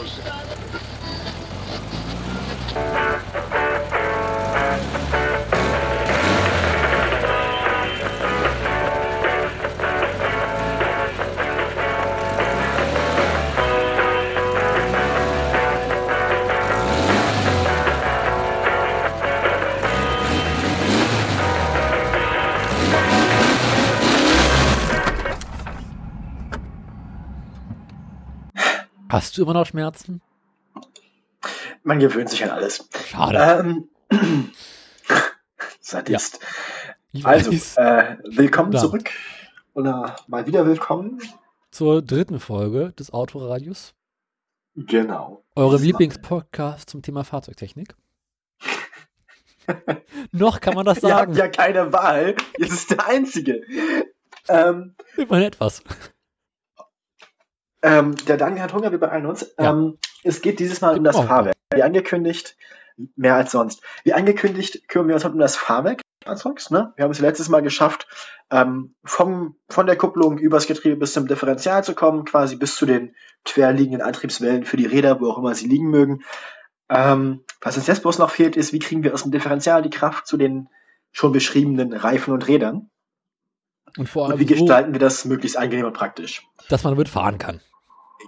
Deus. Hast du immer noch Schmerzen? Man gewöhnt sich an alles. Schade. Ähm, Sadist. Ja. Also, äh, willkommen da. zurück. Oder mal wieder willkommen. Zur dritten Folge des Autoradios. Genau. Eure Lieblingspodcast zum Thema Fahrzeugtechnik. Noch kann man das sagen. Ihr habt ja keine Wahl. Jetzt ist der einzige. Ähm, Immerhin etwas. Ähm, der Daniel hat Hunger, wie bei allen uns. Ja. Ähm, es geht dieses Mal um das oh. Fahrwerk. Wie angekündigt, mehr als sonst. Wie angekündigt, kümmern wir uns heute um das Fahrwerk. Ne? Wir haben es letztes Mal geschafft, ähm, vom, von der Kupplung übers Getriebe bis zum Differential zu kommen, quasi bis zu den querliegenden Antriebswellen für die Räder, wo auch immer sie liegen mögen. Ähm, was uns jetzt bloß noch fehlt, ist, wie kriegen wir aus dem Differential die Kraft zu den schon beschriebenen Reifen und Rädern? Und vor allem und wie gestalten wir das möglichst angenehm und praktisch? Dass man damit fahren kann.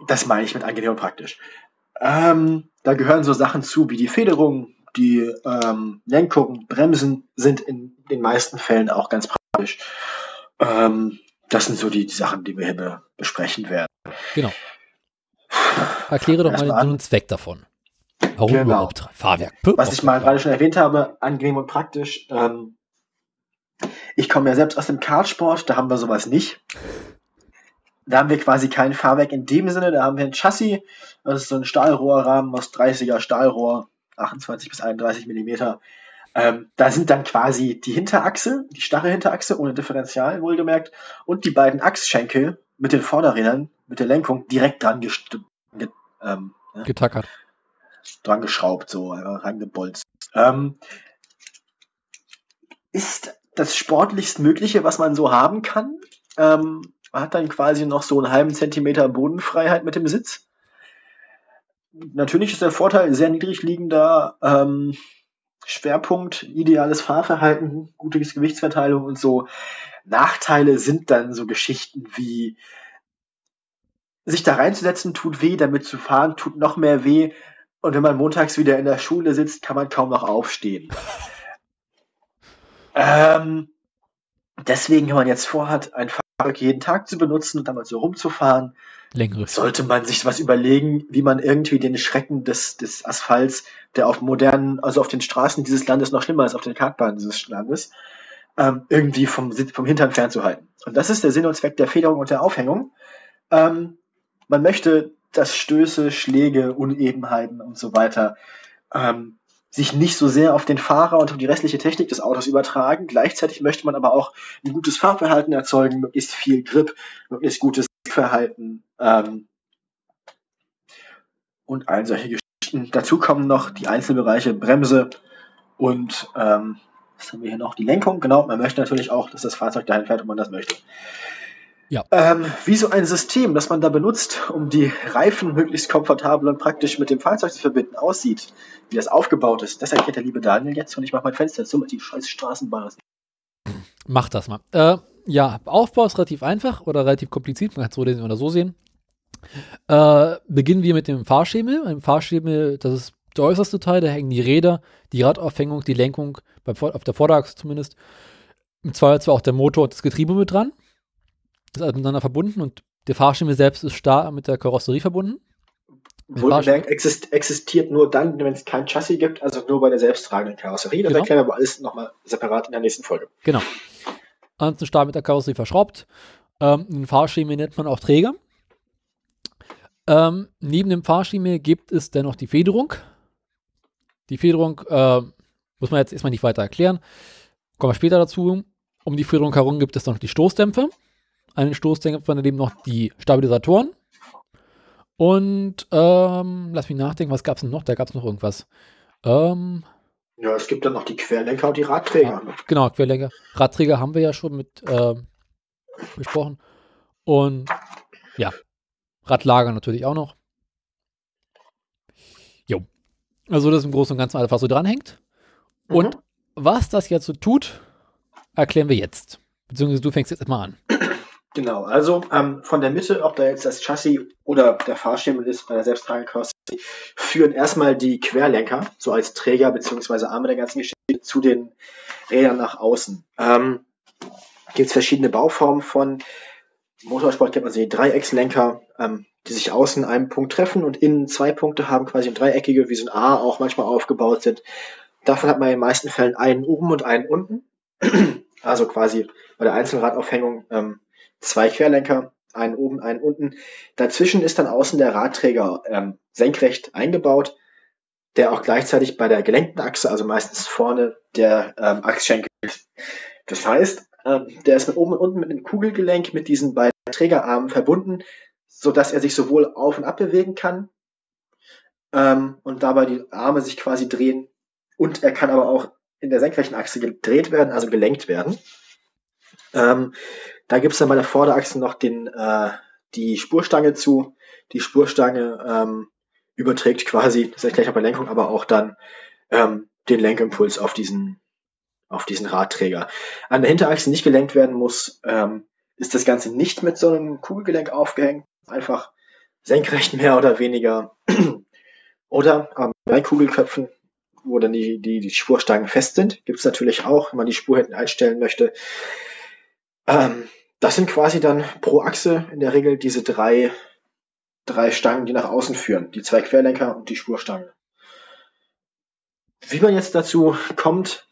Das meine ich mit angenehm und praktisch. Ähm, da gehören so Sachen zu wie die Federung, die ähm, Lenkung, Bremsen sind in den meisten Fällen auch ganz praktisch. Ähm, das sind so die, die, Sachen, die wir hier be besprechen werden. Genau. Erkläre doch mal den Sinn Zweck davon. Warum genau. überhaupt Fahrwerk? Was ich mal gerade schon erwähnt habe, angenehm und praktisch. Ähm, ich komme ja selbst aus dem Kartsport, da haben wir sowas nicht. Da haben wir quasi kein Fahrwerk in dem Sinne, da haben wir ein Chassis, das ist so ein Stahlrohrrahmen aus 30er Stahlrohr, 28 bis 31 Millimeter. Ähm, da sind dann quasi die Hinterachse, die starre Hinterachse ohne Differential, wohlgemerkt, und die beiden Achsschenkel mit den Vorderrädern, mit der Lenkung direkt dran ge ähm, ne? getackert. Dran geschraubt, so, rangebolzt. Ähm, ist das sportlichst Mögliche, was man so haben kann. Ähm, man hat dann quasi noch so einen halben Zentimeter Bodenfreiheit mit dem Sitz. Natürlich ist der Vorteil sehr niedrig liegender ähm, Schwerpunkt, ideales Fahrverhalten, gute Gewichtsverteilung und so. Nachteile sind dann so Geschichten wie sich da reinzusetzen tut weh, damit zu fahren tut noch mehr weh. Und wenn man montags wieder in der Schule sitzt, kann man kaum noch aufstehen. ähm, deswegen, wenn man jetzt vorhat, ein Fahrzeug jeden Tag zu benutzen und damit so rumzufahren, Längere. sollte man sich was überlegen, wie man irgendwie den Schrecken des, des Asphalts, der auf modernen, also auf den Straßen dieses Landes noch schlimmer ist, auf den Kartbahnen dieses Landes, ähm, irgendwie vom, vom Hintern fernzuhalten. Und das ist der Sinn und Zweck der Federung und der Aufhängung. Ähm, man möchte, dass Stöße, Schläge, Unebenheiten und so weiter ähm, sich nicht so sehr auf den Fahrer und auf die restliche Technik des Autos übertragen. Gleichzeitig möchte man aber auch ein gutes Fahrverhalten erzeugen, möglichst viel Grip, möglichst gutes Verhalten ähm, und all solche Geschichten. Dazu kommen noch die Einzelbereiche Bremse und ähm, was haben wir hier noch? Die Lenkung. Genau, man möchte natürlich auch, dass das Fahrzeug dahin fährt, wo man das möchte. Ja. Ähm, wie so ein System, das man da benutzt, um die Reifen möglichst komfortabel und praktisch mit dem Fahrzeug zu verbinden, aussieht, wie das aufgebaut ist, das erklärt der liebe Daniel jetzt und ich mache mein Fenster zu, mit die scheiß Straßenbahn ist. Mach das mal. Äh, ja, Aufbau ist relativ einfach oder relativ kompliziert, man kann es so lesen oder so sehen. Äh, beginnen wir mit dem Fahrschemel. Ein Fahrschemel, das ist der äußerste Teil, da hängen die Räder, die Radaufhängung, die Lenkung, beim, auf der Vorderachse zumindest. Im Zweifelsfall auch der Motor und das Getriebe mit dran ist also miteinander verbunden und der Fahrschemel selbst ist starr mit der Karosserie verbunden. Wohlgemerkt exist existiert nur dann, wenn es kein Chassis gibt, also nur bei der selbsttragenden Karosserie. Das genau. erklären wir aber alles nochmal separat in der nächsten Folge. Genau. Ansonsten starr mit der Karosserie verschraubt. Ähm, den Fahrschemel nennt man auch Träger. Ähm, neben dem Fahrschemel gibt es dennoch die Federung. Die Federung äh, muss man jetzt erstmal nicht weiter erklären. Kommen wir später dazu. Um die Federung herum gibt es noch die Stoßdämpfer an den Stoßdämpfern daneben noch die Stabilisatoren. Und ähm, lass mich nachdenken, was gab es denn noch? Da gab es noch irgendwas. Ähm, ja, es gibt dann noch die Querlenker und die Radträger. Ah, genau, Querlenker. Radträger haben wir ja schon mit äh, besprochen. Und ja, Radlager natürlich auch noch. Also das im Großen und Ganzen einfach so dranhängt. Mhm. Und was das jetzt so tut, erklären wir jetzt. Beziehungsweise du fängst jetzt mal an. Genau, also ähm, von der Mitte, ob da jetzt das Chassis oder der Fahrschemel ist bei der selbsttragenden führen erstmal die Querlenker, so als Träger bzw. Arme der ganzen Geschichte, zu den Rädern nach außen. Ähm, Gibt es verschiedene Bauformen von. Motorsport kennt man sie Dreieckslenker, ähm, die sich außen einen Punkt treffen und innen zwei Punkte haben, quasi ein dreieckige, wie so ein A auch manchmal aufgebaut sind. Davon hat man in den meisten Fällen einen oben und einen unten. Also quasi bei der Einzelradaufhängung ähm, zwei Querlenker, einen oben, einen unten. Dazwischen ist dann außen der Radträger ähm, senkrecht eingebaut, der auch gleichzeitig bei der gelenkten Achse, also meistens vorne, der ähm, Achsschenkel ist. Das heißt, ähm, der ist mit oben und unten mit einem Kugelgelenk mit diesen beiden Trägerarmen verbunden, so dass er sich sowohl auf und ab bewegen kann ähm, und dabei die Arme sich quasi drehen und er kann aber auch in der senkrechten Achse gedreht werden, also gelenkt werden. Ähm, da gibt es dann bei der Vorderachse noch den, äh, die Spurstange zu. Die Spurstange ähm, überträgt quasi, das erkläre ich auch bei Lenkung, aber auch dann ähm, den Lenkimpuls auf diesen, auf diesen Radträger. An der Hinterachse nicht gelenkt werden muss, ähm, ist das Ganze nicht mit so einem Kugelgelenk aufgehängt, einfach senkrecht mehr oder weniger. oder ähm, bei Kugelköpfen wo dann die, die, die Spurstangen fest sind. Gibt es natürlich auch, wenn man die Spur hinten einstellen möchte. Ähm, das sind quasi dann pro Achse in der Regel diese drei, drei Stangen, die nach außen führen. Die zwei Querlenker und die Spurstangen. Wie man jetzt dazu kommt,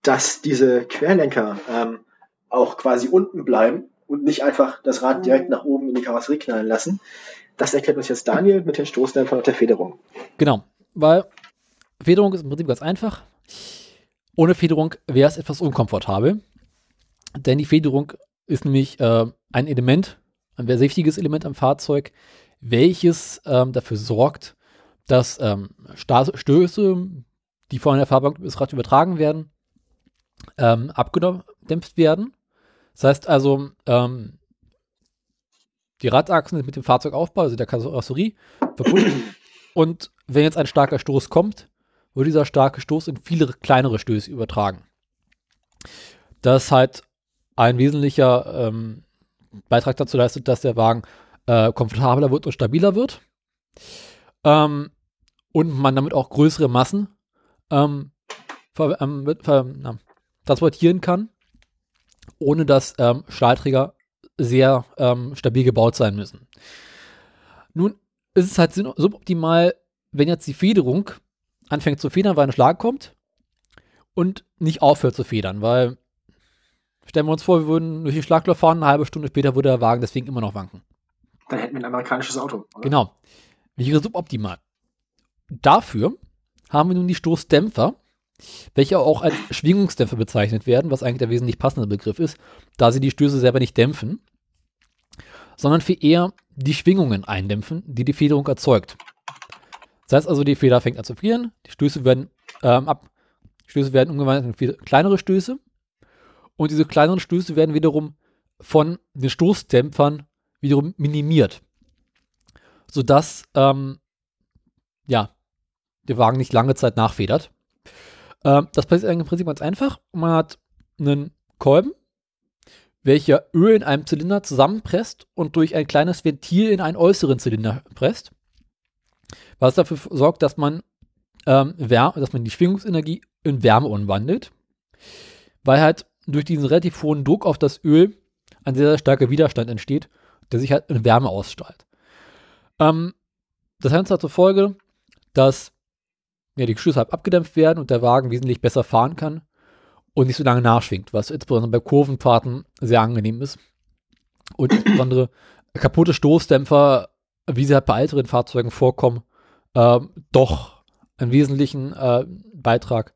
dass diese Querlenker ähm, auch quasi unten bleiben und nicht einfach das Rad direkt nach oben in die Karosserie knallen lassen, das erklärt uns jetzt Daniel mit den Stoßdämpfern und der Federung. Genau, weil Federung ist im Prinzip ganz einfach. Ohne Federung wäre es etwas unkomfortabel, denn die Federung ist nämlich äh, ein Element, ein sehr wichtiges Element am Fahrzeug, welches ähm, dafür sorgt, dass ähm, Stöße, die von der Fahrbahn ins Rad übertragen werden, ähm, abgedämpft werden. Das heißt also, ähm, die Radachsen sind mit dem Fahrzeugaufbau, also der Karosserie, verbunden. Und wenn jetzt ein starker Stoß kommt, wird dieser starke Stoß in viele kleinere Stöße übertragen. Das ist halt ein wesentlicher ähm, Beitrag dazu leistet, dass der Wagen äh, komfortabler wird und stabiler wird. Ähm, und man damit auch größere Massen ähm, ver, ähm, ver, na, transportieren kann, ohne dass ähm, Stahlträger sehr ähm, stabil gebaut sein müssen. Nun ist es halt suboptimal, wenn jetzt die Federung anfängt zu federn, weil ein Schlag kommt und nicht aufhört zu federn, weil stellen wir uns vor, wir würden durch die Schlagloch fahren, eine halbe Stunde später würde der Wagen deswegen immer noch wanken. Dann hätten wir ein amerikanisches Auto. Oder? Genau. Wäre suboptimal. Dafür haben wir nun die Stoßdämpfer, welche auch als Schwingungsdämpfer bezeichnet werden, was eigentlich der wesentlich passende Begriff ist, da sie die Stöße selber nicht dämpfen, sondern viel eher die Schwingungen eindämpfen, die die Federung erzeugt. Das heißt also, die Feder fängt an zu frieren, die Stöße werden ähm, ab, Stöße werden umgewandelt in kleinere Stöße und diese kleineren Stöße werden wiederum von den Stoßdämpfern wiederum minimiert, sodass ähm, ja, der Wagen nicht lange Zeit nachfedert. Ähm, das passiert im Prinzip ganz einfach. Man hat einen Kolben, welcher Öl in einem Zylinder zusammenpresst und durch ein kleines Ventil in einen äußeren Zylinder presst was dafür sorgt, dass man, ähm, dass man die Schwingungsenergie in Wärme umwandelt, weil halt durch diesen relativ hohen Druck auf das Öl ein sehr, sehr starker Widerstand entsteht, der sich halt in Wärme ausstrahlt. Ähm, das hat zur Folge, dass ja, die Schüsse halt abgedämpft werden und der Wagen wesentlich besser fahren kann und nicht so lange nachschwingt, was insbesondere bei Kurvenfahrten sehr angenehm ist. Und insbesondere kaputte Stoßdämpfer, wie sie halt bei älteren Fahrzeugen vorkommen, äh, doch einen wesentlichen äh, Beitrag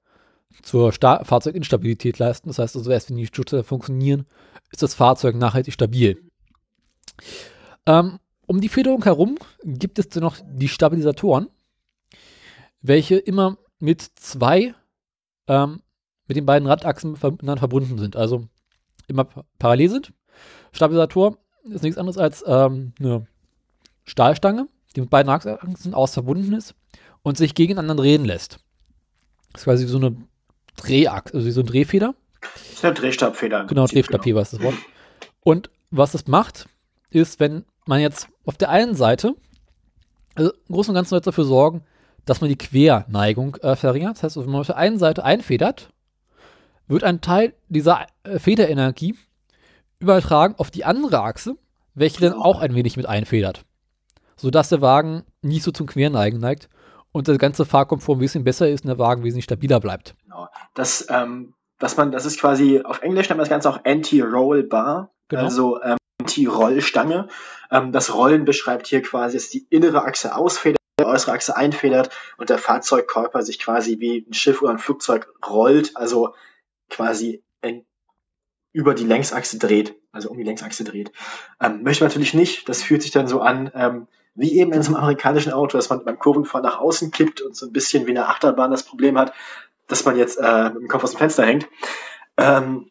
zur Sta Fahrzeuginstabilität leisten. Das heißt also, erst wenn die Stütze funktionieren, ist das Fahrzeug nachhaltig stabil. Ähm, um die Federung herum gibt es dann noch die Stabilisatoren, welche immer mit zwei, ähm, mit den beiden Radachsen miteinander verbunden sind, also immer parallel sind. Stabilisator ist nichts anderes als ähm, eine Stahlstange, die mit beiden Achsen aus verbunden ist und sich gegeneinander drehen lässt. Das ist quasi so eine Drehachse, also so eine Drehfeder. Das ist eine Drehstabfeder. Genau, Drehstabfeder genau. ist das Wort. Und was das macht, ist, wenn man jetzt auf der einen Seite, also im Großen und Ganzen wird dafür sorgen, dass man die Querneigung äh, verringert. Das heißt, wenn man auf der einen Seite einfedert, wird ein Teil dieser äh, Federenergie übertragen auf die andere Achse, welche dann auch ein wenig mit einfedert. Sodass der Wagen nicht so zum Querneigen neigt und der ganze Fahrkomfort ein bisschen besser ist und der Wagen wesentlich stabiler bleibt. Genau. Das, ähm, was man, das ist quasi, auf Englisch nennt man das Ganze auch Anti-Roll Bar, genau. also ähm, Anti-Rollstange. Ähm, das Rollen beschreibt hier quasi, dass die innere Achse ausfedert, die äußere Achse einfedert und der Fahrzeugkörper sich quasi wie ein Schiff oder ein Flugzeug rollt, also quasi über die Längsachse dreht, also um die Längsachse dreht. Ähm, möchte man natürlich nicht, das fühlt sich dann so an, ähm, wie eben in so einem amerikanischen Auto, dass man beim Kurvenfahren nach außen kippt und so ein bisschen wie eine Achterbahn das Problem hat, dass man jetzt äh, mit dem Kopf aus dem Fenster hängt. Ähm,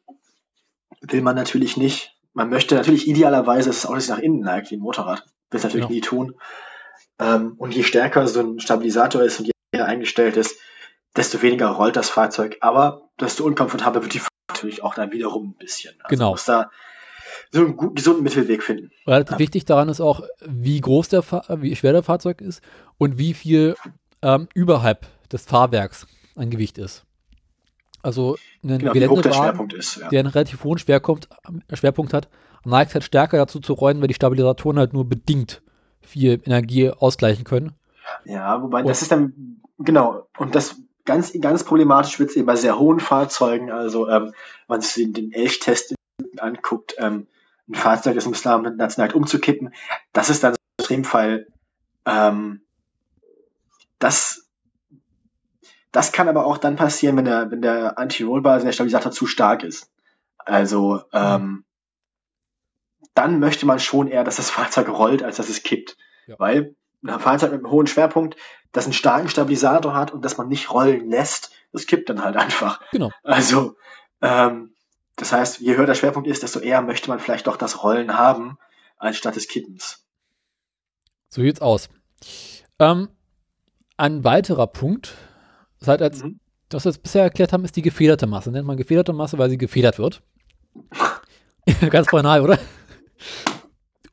will man natürlich nicht. Man möchte natürlich idealerweise, dass das Auto sich nach innen neigt, wie ein Motorrad. Will es natürlich ja. nie tun. Ähm, und je stärker so ein Stabilisator ist und je eher eingestellt ist, desto weniger rollt das Fahrzeug. Aber desto unkomfortabler wird die Fahrt natürlich auch dann wiederum ein bisschen. Also genau. muss da so einen guten, gesunden Mittelweg finden. Relativ ja. wichtig daran ist auch, wie groß der Fahr wie schwer der Fahrzeug ist und wie viel ähm, überhalb des Fahrwerks ein Gewicht ist. Also ein genau, Geländewagen, der, ist, ja. der einen relativ hohen Schwerpunkt, Schwerpunkt hat, neigt halt stärker dazu zu rollen, weil die Stabilisatoren halt nur bedingt viel Energie ausgleichen können. Ja, wobei und, das ist dann, genau, und das ganz, ganz problematisch wird es eben bei sehr hohen Fahrzeugen, also ähm, wenn man sich den, den Elchtest anguckt, ähm, ein Fahrzeug des Islam national umzukippen, das ist dann so ein Extremfall, ähm, das, das kann aber auch dann passieren, wenn der, wenn der Anti-Rollbar, der Stabilisator zu stark ist. Also, ähm, dann möchte man schon eher, dass das Fahrzeug rollt, als dass es kippt. Ja. Weil ein Fahrzeug mit einem hohen Schwerpunkt, das einen starken Stabilisator hat und das man nicht rollen lässt, das kippt dann halt einfach. Genau. Also, ähm, das heißt, je höher der Schwerpunkt ist, desto eher möchte man vielleicht doch das Rollen haben, anstatt des Kippens. So sieht's aus. Ähm, ein weiterer Punkt, seit als mhm. das wir jetzt bisher erklärt haben, ist die gefederte Masse. Nennt man gefederte Masse, weil sie gefedert wird. Ganz banal, oder?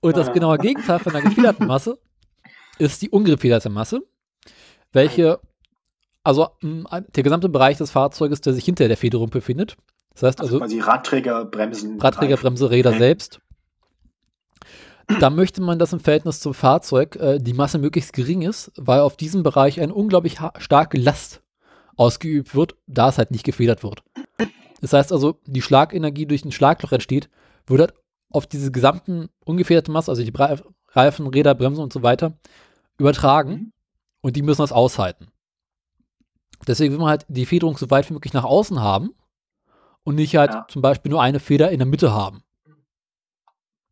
Und das genaue Gegenteil von einer gefederten Masse ist die ungefederte Masse, welche, also der gesamte Bereich des Fahrzeuges, der sich hinter der Federung befindet. Das heißt also, also quasi Radträger, Bremsen. Radträger, Bremse, Räder selbst. Da möchte man, dass im Verhältnis zum Fahrzeug äh, die Masse möglichst gering ist, weil auf diesem Bereich eine unglaublich starke Last ausgeübt wird, da es halt nicht gefedert wird. Das heißt also, die Schlagenergie durch ein Schlagloch entsteht, wird halt auf diese gesamten ungefederte Masse, also die Reifen, Räder, Bremsen und so weiter, übertragen mhm. und die müssen das aushalten. Deswegen will man halt die Federung so weit wie möglich nach außen haben und nicht halt ja. zum Beispiel nur eine Feder in der Mitte haben.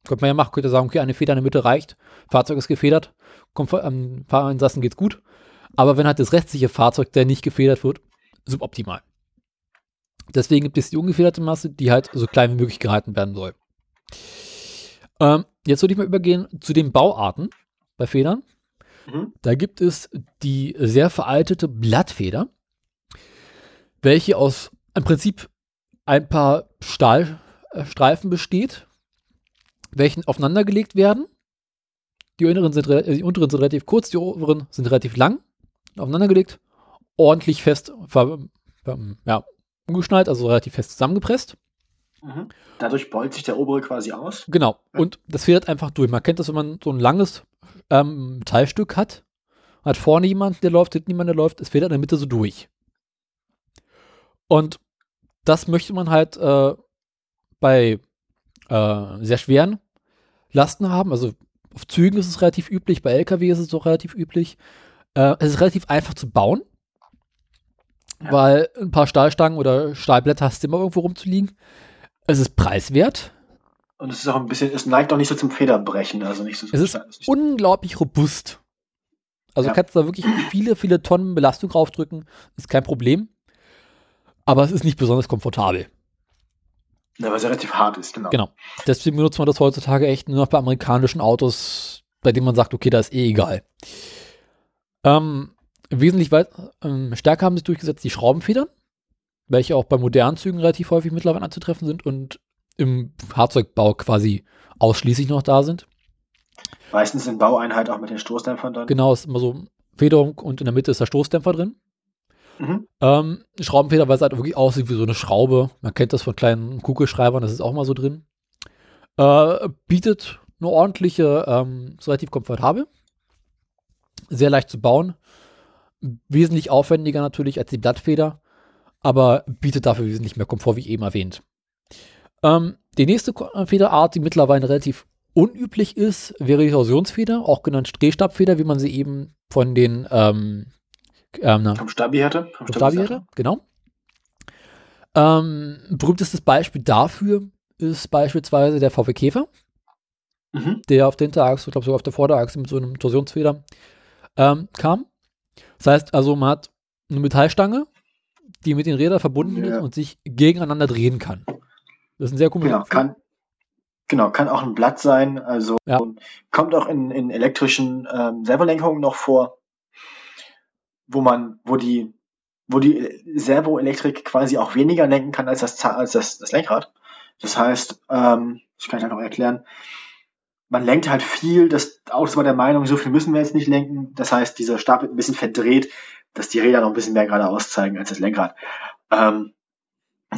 Könnte man ja machen, könnte sagen, okay, eine Feder in der Mitte reicht, Fahrzeug ist gefedert, Komfort, ähm, Fahrerinsassen geht's gut. Aber wenn halt das restliche Fahrzeug, der nicht gefedert wird, suboptimal. Deswegen gibt es die ungefederte Masse, die halt so klein wie möglich gehalten werden soll. Ähm, jetzt würde ich mal übergehen zu den Bauarten bei Federn. Mhm. Da gibt es die sehr veraltete Blattfeder, welche aus im Prinzip ein paar Stahlstreifen besteht, welchen aufeinandergelegt werden. Die, inneren sind, die unteren sind relativ kurz, die oberen sind relativ lang, aufeinandergelegt, ordentlich fest ver, ja, umgeschnallt, also relativ fest zusammengepresst. Mhm. Dadurch beult sich der obere quasi aus. Genau. Und das federt einfach durch. Man kennt das, wenn man so ein langes ähm, Teilstück hat, hat vorne jemand, der läuft, hinten jemand, der läuft, es federt in der Mitte so durch. Und das möchte man halt äh, bei äh, sehr schweren Lasten haben. Also auf Zügen ist es relativ üblich, bei LKW ist es auch relativ üblich. Äh, es ist relativ einfach zu bauen, ja. weil ein paar Stahlstangen oder Stahlblätter hast du immer irgendwo rumzuliegen. Es ist preiswert. Und es ist auch ein bisschen, es neigt auch nicht so zum Federbrechen, also nicht so. Es ist unglaublich robust. Also ja. kannst du da wirklich viele, viele Tonnen Belastung draufdrücken, ist kein Problem. Aber es ist nicht besonders komfortabel. Ja, weil es relativ hart ist, genau. Genau. Deswegen benutzt man das heutzutage echt nur noch bei amerikanischen Autos, bei denen man sagt, okay, da ist eh egal. Ähm, wesentlich weit, ähm, stärker haben sich durchgesetzt die Schraubenfedern, welche auch bei modernen Zügen relativ häufig mittlerweile anzutreffen sind und im Fahrzeugbau quasi ausschließlich noch da sind. Meistens in Baueinheit auch mit den Stoßdämpfern dann. Genau, ist immer so Federung und in der Mitte ist der Stoßdämpfer drin. Mhm. Ähm, Schraubenfeder, weil es halt wirklich aussieht wie so eine Schraube. Man kennt das von kleinen Kugelschreibern, das ist auch mal so drin. Äh, bietet eine ordentliche, ähm, ist relativ komfortabel. Sehr leicht zu bauen. Wesentlich aufwendiger natürlich als die Blattfeder, aber bietet dafür wesentlich mehr Komfort, wie eben erwähnt. Ähm, die nächste Federart, die mittlerweile relativ unüblich ist, wäre die Torsionsfeder, auch genannt Drehstabfeder, wie man sie eben von den ähm, ähm, vom Stabi hatte. Vom Stabi hatte, genau. Ähm, berühmtestes Beispiel dafür ist beispielsweise der VW Käfer, mhm. der auf der Hinterachse, ich glaube sogar auf der Vorderachse mit so einem Torsionsfeder ähm, kam. Das heißt also, man hat eine Metallstange, die mit den Rädern verbunden ja. ist und sich gegeneinander drehen kann. Das ist ein sehr cooler genau, kann, genau, kann auch ein Blatt sein. Also ja. kommt auch in, in elektrischen ähm, Servolenkungen noch vor, wo man, wo die, wo die Servoelektrik quasi auch weniger lenken kann als das, als das, das Lenkrad. Das heißt, ähm, das kann ich einfach erklären, man lenkt halt viel, das Auto war der Meinung, so viel müssen wir jetzt nicht lenken. Das heißt, dieser Stab wird ein bisschen verdreht, dass die Räder noch ein bisschen mehr geradeaus zeigen als das Lenkrad. Ähm,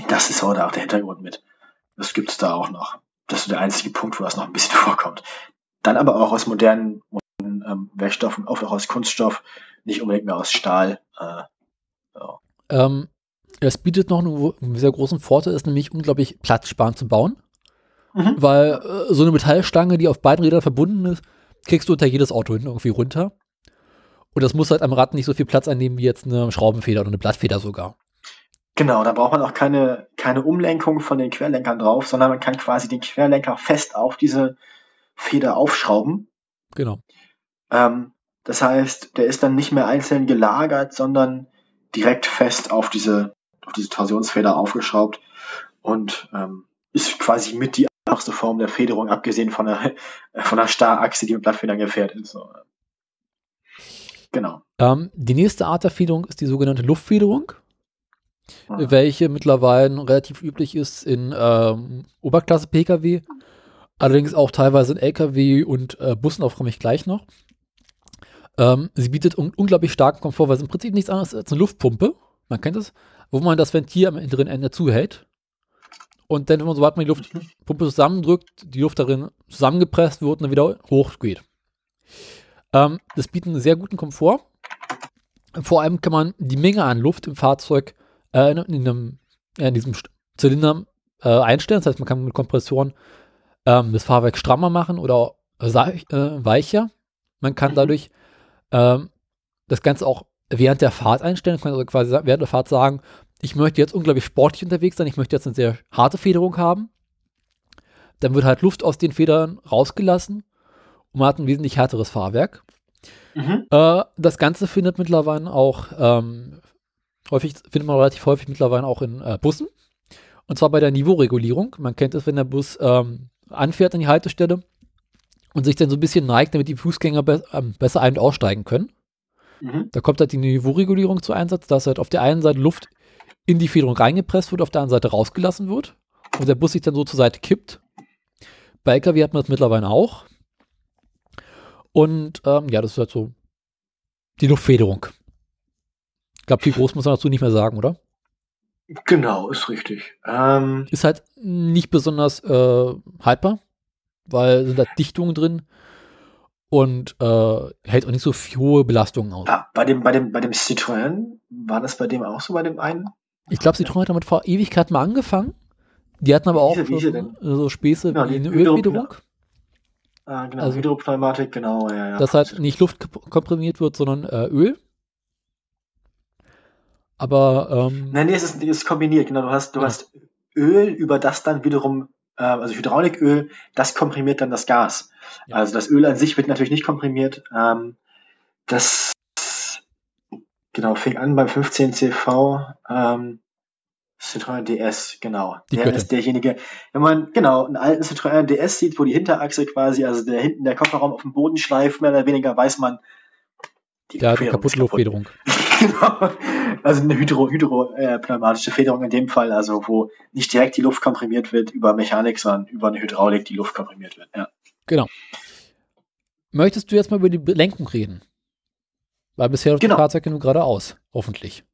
das ist auch der Hintergrund mit. Das gibt es da auch noch. Das ist der einzige Punkt, wo das noch ein bisschen vorkommt. Dann aber auch aus modernen, modernen ähm, Werkstoffen, oft auch aus Kunststoff, nicht unbedingt mehr aus Stahl. Äh, ja. ähm, es bietet noch einen, einen, sehr großen Vorteil, ist nämlich unglaublich platzsparend zu bauen. Mhm. Weil äh, so eine Metallstange, die auf beiden Rädern verbunden ist, kriegst du unter jedes Auto hinten irgendwie runter. Und das muss halt am Rad nicht so viel Platz einnehmen wie jetzt eine Schraubenfeder oder eine Blattfeder sogar. Genau, da braucht man auch keine, keine Umlenkung von den Querlenkern drauf, sondern man kann quasi den Querlenker fest auf diese Feder aufschrauben. Genau. Ähm, das heißt, der ist dann nicht mehr einzeln gelagert, sondern direkt fest auf diese, auf diese Torsionsfeder aufgeschraubt und ähm, ist quasi mit die einfachste Form der Federung, abgesehen von der, von der Starachse, die mit Blattfedern gefährt ist. So. Genau. Ähm, die nächste Art der Federung ist die sogenannte Luftfederung welche mittlerweile relativ üblich ist in ähm, Oberklasse-Pkw, allerdings auch teilweise in Lkw und äh, Bussen, darauf komme ich gleich noch. Ähm, sie bietet un unglaublich starken Komfort, weil es im Prinzip nichts anderes ist als eine Luftpumpe, man kennt es, wo man das Ventil am hinteren Ende zuhält. Und dann, wenn man sobald man die Luftpumpe zusammendrückt, die Luft darin zusammengepresst wird und dann wieder hochgeht. Ähm, das bietet einen sehr guten Komfort. Vor allem kann man die Menge an Luft im Fahrzeug äh, in, in, einem, in diesem Zylinder äh, einstellen. Das heißt, man kann mit Kompressoren ähm, das Fahrwerk strammer machen oder äh, weicher. Man kann dadurch ähm, das Ganze auch während der Fahrt einstellen. Man kann also quasi während der Fahrt sagen, ich möchte jetzt unglaublich sportlich unterwegs sein, ich möchte jetzt eine sehr harte Federung haben. Dann wird halt Luft aus den Federn rausgelassen und man hat ein wesentlich härteres Fahrwerk. Mhm. Äh, das Ganze findet mittlerweile auch ähm, häufig, findet man relativ häufig mittlerweile auch in äh, Bussen. Und zwar bei der Niveauregulierung. Man kennt es, wenn der Bus ähm, anfährt an die Haltestelle und sich dann so ein bisschen neigt, damit die Fußgänger be ähm, besser ein- und aussteigen können. Mhm. Da kommt halt die Niveauregulierung zu Einsatz, dass halt auf der einen Seite Luft in die Federung reingepresst wird, auf der anderen Seite rausgelassen wird und der Bus sich dann so zur Seite kippt. Bei LKW hat man das mittlerweile auch. Und ähm, ja, das ist halt so die Luftfederung glaube, viel groß muss man dazu nicht mehr sagen, oder? Genau, ist richtig. Ähm, ist halt nicht besonders äh, haltbar, weil sind da Dichtungen drin und äh, hält auch nicht so hohe Belastungen aus. Ja, bei dem, bei dem, bei dem Citroën, war das bei dem auch so bei dem einen? Ich glaube, Citroën hat damit vor Ewigkeit mal angefangen. Die hatten aber auch so, so Späße ja, wie eine Ölfederung. Ah, genau, also, Hydropneumatik, genau, ja, ja. Dass halt nicht Luft komprimiert wird, sondern äh, Öl. Aber ähm, Nein, nee, es ist, es ist kombiniert, genau. Du hast, du ja. hast Öl, über das dann wiederum, äh, also Hydrauliköl, das komprimiert dann das Gas. Ja. Also das Öl an sich wird natürlich nicht komprimiert. Ähm, das genau fing an beim 15 CV. Ähm, Citroën DS, genau. Die der Göttin. ist derjenige, wenn man genau einen alten Citroën DS sieht, wo die Hinterachse quasi, also der hinten der Kofferraum auf dem Boden schleift, mehr oder weniger weiß man, Die eine kaputte Luftfederung. genau. Also eine hydro, hydro äh, Federung in dem Fall, also wo nicht direkt die Luft komprimiert wird über Mechanik, sondern über eine Hydraulik die Luft komprimiert wird. Ja. Genau. Möchtest du jetzt mal über die Lenkung reden? Weil bisher genau. das Fahrzeug nur geradeaus, hoffentlich.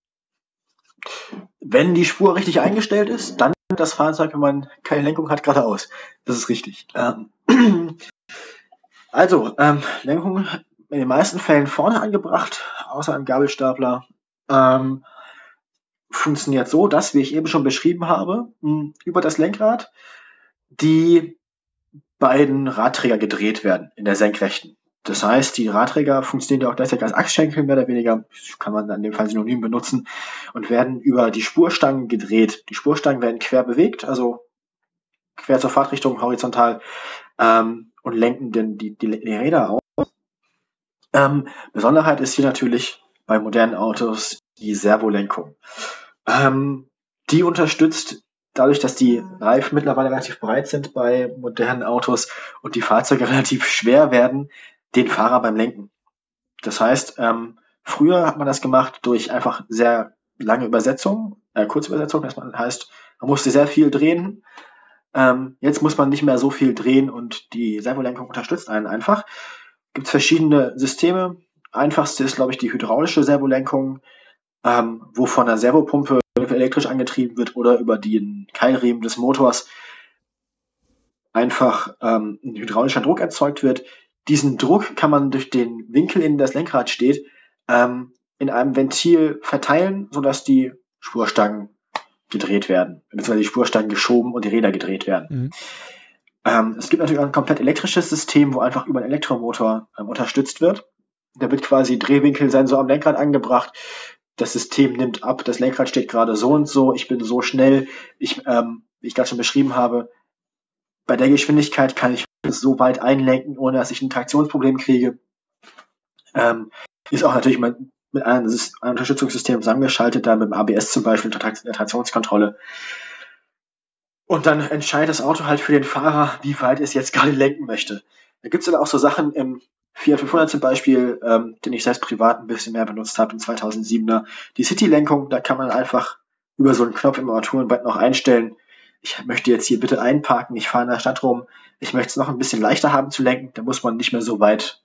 Wenn die Spur richtig eingestellt ist, dann das Fahrzeug, wenn man keine Lenkung hat, geradeaus. Das ist richtig. Ähm, also, ähm, Lenkung in den meisten Fällen vorne angebracht, außer einem Gabelstapler. Ähm, funktioniert so, dass, wie ich eben schon beschrieben habe, über das Lenkrad die beiden Radträger gedreht werden in der Senkrechten. Das heißt, die Radträger funktionieren ja auch gleichzeitig als Achsschenkel, mehr oder weniger, kann man in dem Fall synonym benutzen, und werden über die Spurstangen gedreht. Die Spurstangen werden quer bewegt, also quer zur Fahrtrichtung, horizontal, ähm, und lenken den, die, die, die Räder aus. Ähm, Besonderheit ist hier natürlich bei modernen Autos die Servolenkung. Ähm, die unterstützt dadurch, dass die Reifen mittlerweile relativ breit sind bei modernen Autos und die Fahrzeuge relativ schwer werden, den Fahrer beim Lenken. Das heißt, ähm, früher hat man das gemacht durch einfach sehr lange Übersetzung, äh, Kurzübersetzung, das heißt, man musste sehr viel drehen. Ähm, jetzt muss man nicht mehr so viel drehen und die Servolenkung unterstützt einen einfach. Gibt verschiedene Systeme. Einfachste ist, glaube ich, die hydraulische Servolenkung, ähm, wo von der Servopumpe elektrisch angetrieben wird oder über den Keilriemen des Motors einfach ähm, ein hydraulischer Druck erzeugt wird, diesen Druck kann man durch den Winkel, in das Lenkrad steht, ähm, in einem Ventil verteilen, sodass die Spurstangen gedreht werden, beziehungsweise die Spurstangen geschoben und die Räder gedreht werden. Mhm. Ähm, es gibt natürlich auch ein komplett elektrisches System, wo einfach über einen Elektromotor ähm, unterstützt wird. Da wird quasi Drehwinkelsensor am Lenkrad angebracht. Das System nimmt ab, das Lenkrad steht gerade so und so, ich bin so schnell, ich, ähm, wie ich gerade schon beschrieben habe, bei der Geschwindigkeit kann ich so weit einlenken, ohne dass ich ein Traktionsproblem kriege. Ähm, ist auch natürlich mit, mit einem, einem Unterstützungssystem zusammengeschaltet, da mit dem ABS zum Beispiel, der Traktionskontrolle. Und dann entscheidet das Auto halt für den Fahrer, wie weit es jetzt gerade lenken möchte. Da gibt es aber auch so Sachen im Fiat 500 zum Beispiel, ähm, den ich selbst privat ein bisschen mehr benutzt habe, im 2007er. Die City-Lenkung, da kann man einfach über so einen Knopf im Armaturenbrett noch einstellen, ich möchte jetzt hier bitte einparken, ich fahre in der Stadt rum, ich möchte es noch ein bisschen leichter haben zu lenken, da muss man nicht mehr so weit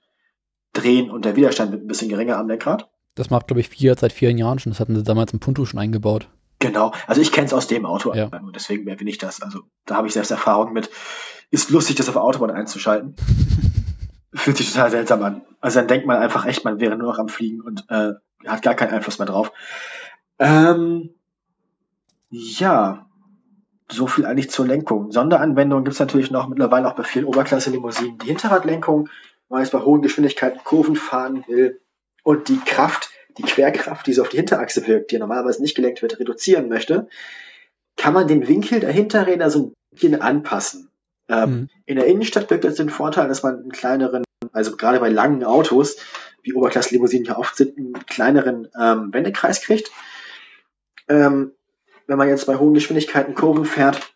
drehen und der Widerstand wird ein bisschen geringer am Lenkrad. Das macht, glaube ich, Fiat seit vielen Jahren schon. Das hatten sie damals im Punto schon eingebaut. Genau, also ich kenne es aus dem Auto, ja. deswegen erwähne ich das. Also da habe ich selbst Erfahrung mit. Ist lustig, das auf Autobahn einzuschalten. Fühlt sich total seltsam an. Also dann denkt man einfach echt, man wäre nur noch am Fliegen und äh, hat gar keinen Einfluss mehr drauf. Ähm, ja, so viel eigentlich zur Lenkung. Sonderanwendungen gibt es natürlich noch mittlerweile auch bei vielen Oberklasse-Limousinen. Die Hinterradlenkung, weil jetzt bei hohen Geschwindigkeiten Kurven fahren will und die Kraft, die Querkraft, die so auf die Hinterachse wirkt, die normalerweise nicht gelenkt wird, reduzieren möchte, kann man den Winkel der Hinterräder so ein bisschen anpassen. Ähm, mhm. In der Innenstadt birgt das den Vorteil, dass man einen kleineren, also gerade bei langen Autos, wie Oberklasse-Limousinen hier oft sind, einen kleineren ähm, Wendekreis kriegt. Ähm, wenn man jetzt bei hohen Geschwindigkeiten Kurven fährt,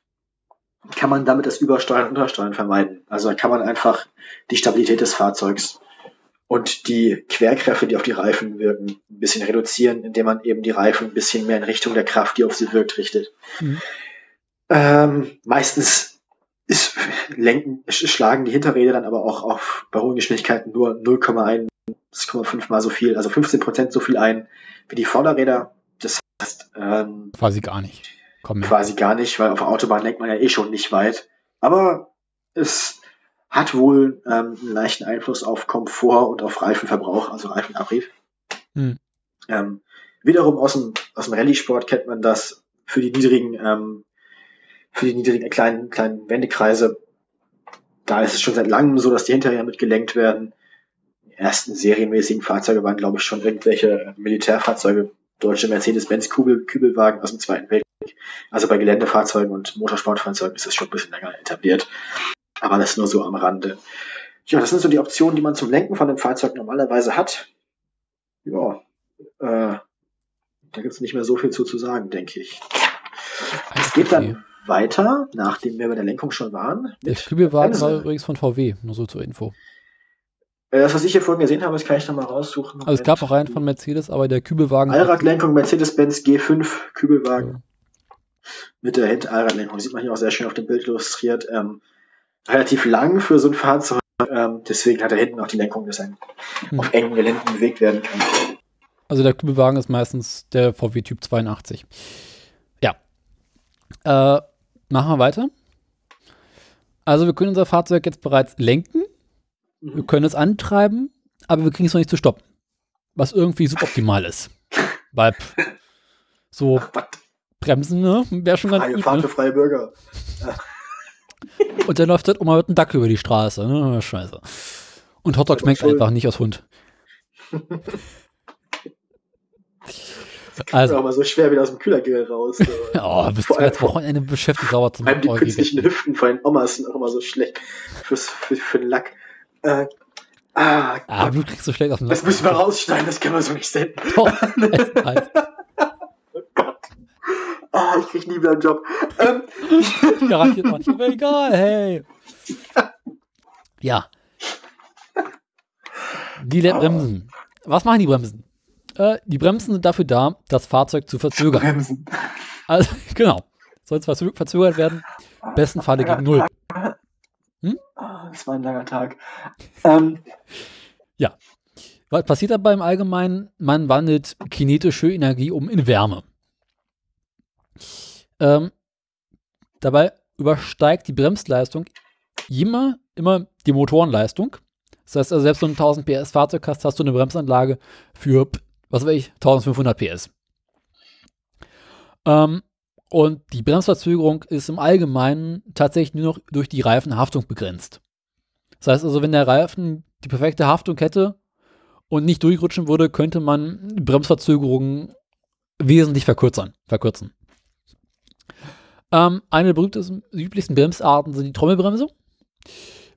kann man damit das Übersteuern und Untersteuern vermeiden. Also kann man einfach die Stabilität des Fahrzeugs und die Querkräfte, die auf die Reifen wirken, ein bisschen reduzieren, indem man eben die Reifen ein bisschen mehr in Richtung der Kraft, die auf sie wirkt, richtet. Mhm. Ähm, meistens ist, lenken, schlagen die Hinterräder dann aber auch auf, bei hohen Geschwindigkeiten nur 0,1 0,5 mal so viel, also 15 Prozent so viel ein wie die Vorderräder. Das heißt, ähm, quasi gar nicht. Komm, quasi gar nicht, weil auf der Autobahn lenkt man ja eh schon nicht weit. Aber es hat wohl ähm, einen leichten Einfluss auf Komfort und auf Reifenverbrauch, also Reifenabrieb. Hm. Ähm, wiederum aus dem, aus dem Rallye-Sport kennt man das für die niedrigen, ähm, für die niedrigen kleinen, kleinen Wendekreise. Da ist es schon seit langem so, dass die Hinterräder mitgelenkt werden. Die ersten serienmäßigen Fahrzeuge waren, glaube ich, schon irgendwelche Militärfahrzeuge, deutsche Mercedes-Benz-Kübelwagen aus dem Zweiten Weltkrieg. Also bei Geländefahrzeugen und Motorsportfahrzeugen ist es schon ein bisschen länger etabliert. Aber das nur so am Rande. Ja, das sind so die Optionen, die man zum Lenken von dem Fahrzeug normalerweise hat. Ja, äh, da gibt's nicht mehr so viel zu, zu sagen, denke ich. Es geht dann weiter, nachdem wir bei der Lenkung schon waren. Der Kübelwagen war übrigens von VW, nur so zur Info. Äh, das, was ich hier vorhin gesehen habe, das kann ich noch mal raussuchen. Also es gab auch einen von Mercedes, aber der Kübelwagen. Allradlenkung Mercedes-Benz G5 Kübelwagen. Ja. Mit der Hinterallradlenkung. Sieht man hier auch sehr schön auf dem Bild illustriert. Ähm, relativ lang für so ein Fahrzeug. Ähm, deswegen hat er hinten auch die Lenkung, dass er hm. auf engen Geländen bewegt werden kann. Also der Kübelwagen ist meistens der VW Typ 82. Ja. Äh, machen wir weiter. Also wir können unser Fahrzeug jetzt bereits lenken. Mhm. Wir können es antreiben, aber wir kriegen es noch nicht zu stoppen. Was irgendwie suboptimal ist. Weil so Ach, Bremsen, ne? Wäre schon ganz freie gut. Fahrt ne? für freie Bürger. Und dann läuft halt immer mit einem Dackel über die Straße. Ne? Scheiße. Und Hotdog schmeckt einfach nicht aus Hund. Also, ist aber so schwer wieder aus dem Kühlergrill raus. oh, bist du jetzt Wochenende beschäftigt, sauber zum Vor allem die künstlichen Hüften von den Omas sind auch immer so schlecht fürs, für, für den Lack. Äh, ah, ah, du kriegst so schlecht aus dem Lack. Das müssen wir rausschneiden, das können wir so nicht senden. Gott. Ah, ich krieg nie wieder einen Job. Ähm. Garantiert nicht, aber egal, hey. Ja. Die Bremsen. Was machen die Bremsen? Äh, die Bremsen sind dafür da, das Fahrzeug zu verzögern. Bremsen. Also, genau. Soll es verzögert werden? Besten Falle gegen Null. Hm? Ah, das war ein langer Tag. Ähm. Ja. Was passiert dabei im Allgemeinen? Man wandelt kinetische Energie um in Wärme. Ähm, dabei übersteigt die Bremsleistung immer, immer die Motorenleistung. Das heißt also, selbst wenn du ein 1000 PS Fahrzeug hast, hast du eine Bremsanlage für was weiß ich, 1500 PS. Ähm, und die Bremsverzögerung ist im Allgemeinen tatsächlich nur noch durch die Reifenhaftung begrenzt. Das heißt also, wenn der Reifen die perfekte Haftung hätte und nicht durchrutschen würde, könnte man Bremsverzögerungen wesentlich verkürzen. verkürzen. Ähm, eine der berühmtesten, üblichsten Bremsarten sind die Trommelbremse,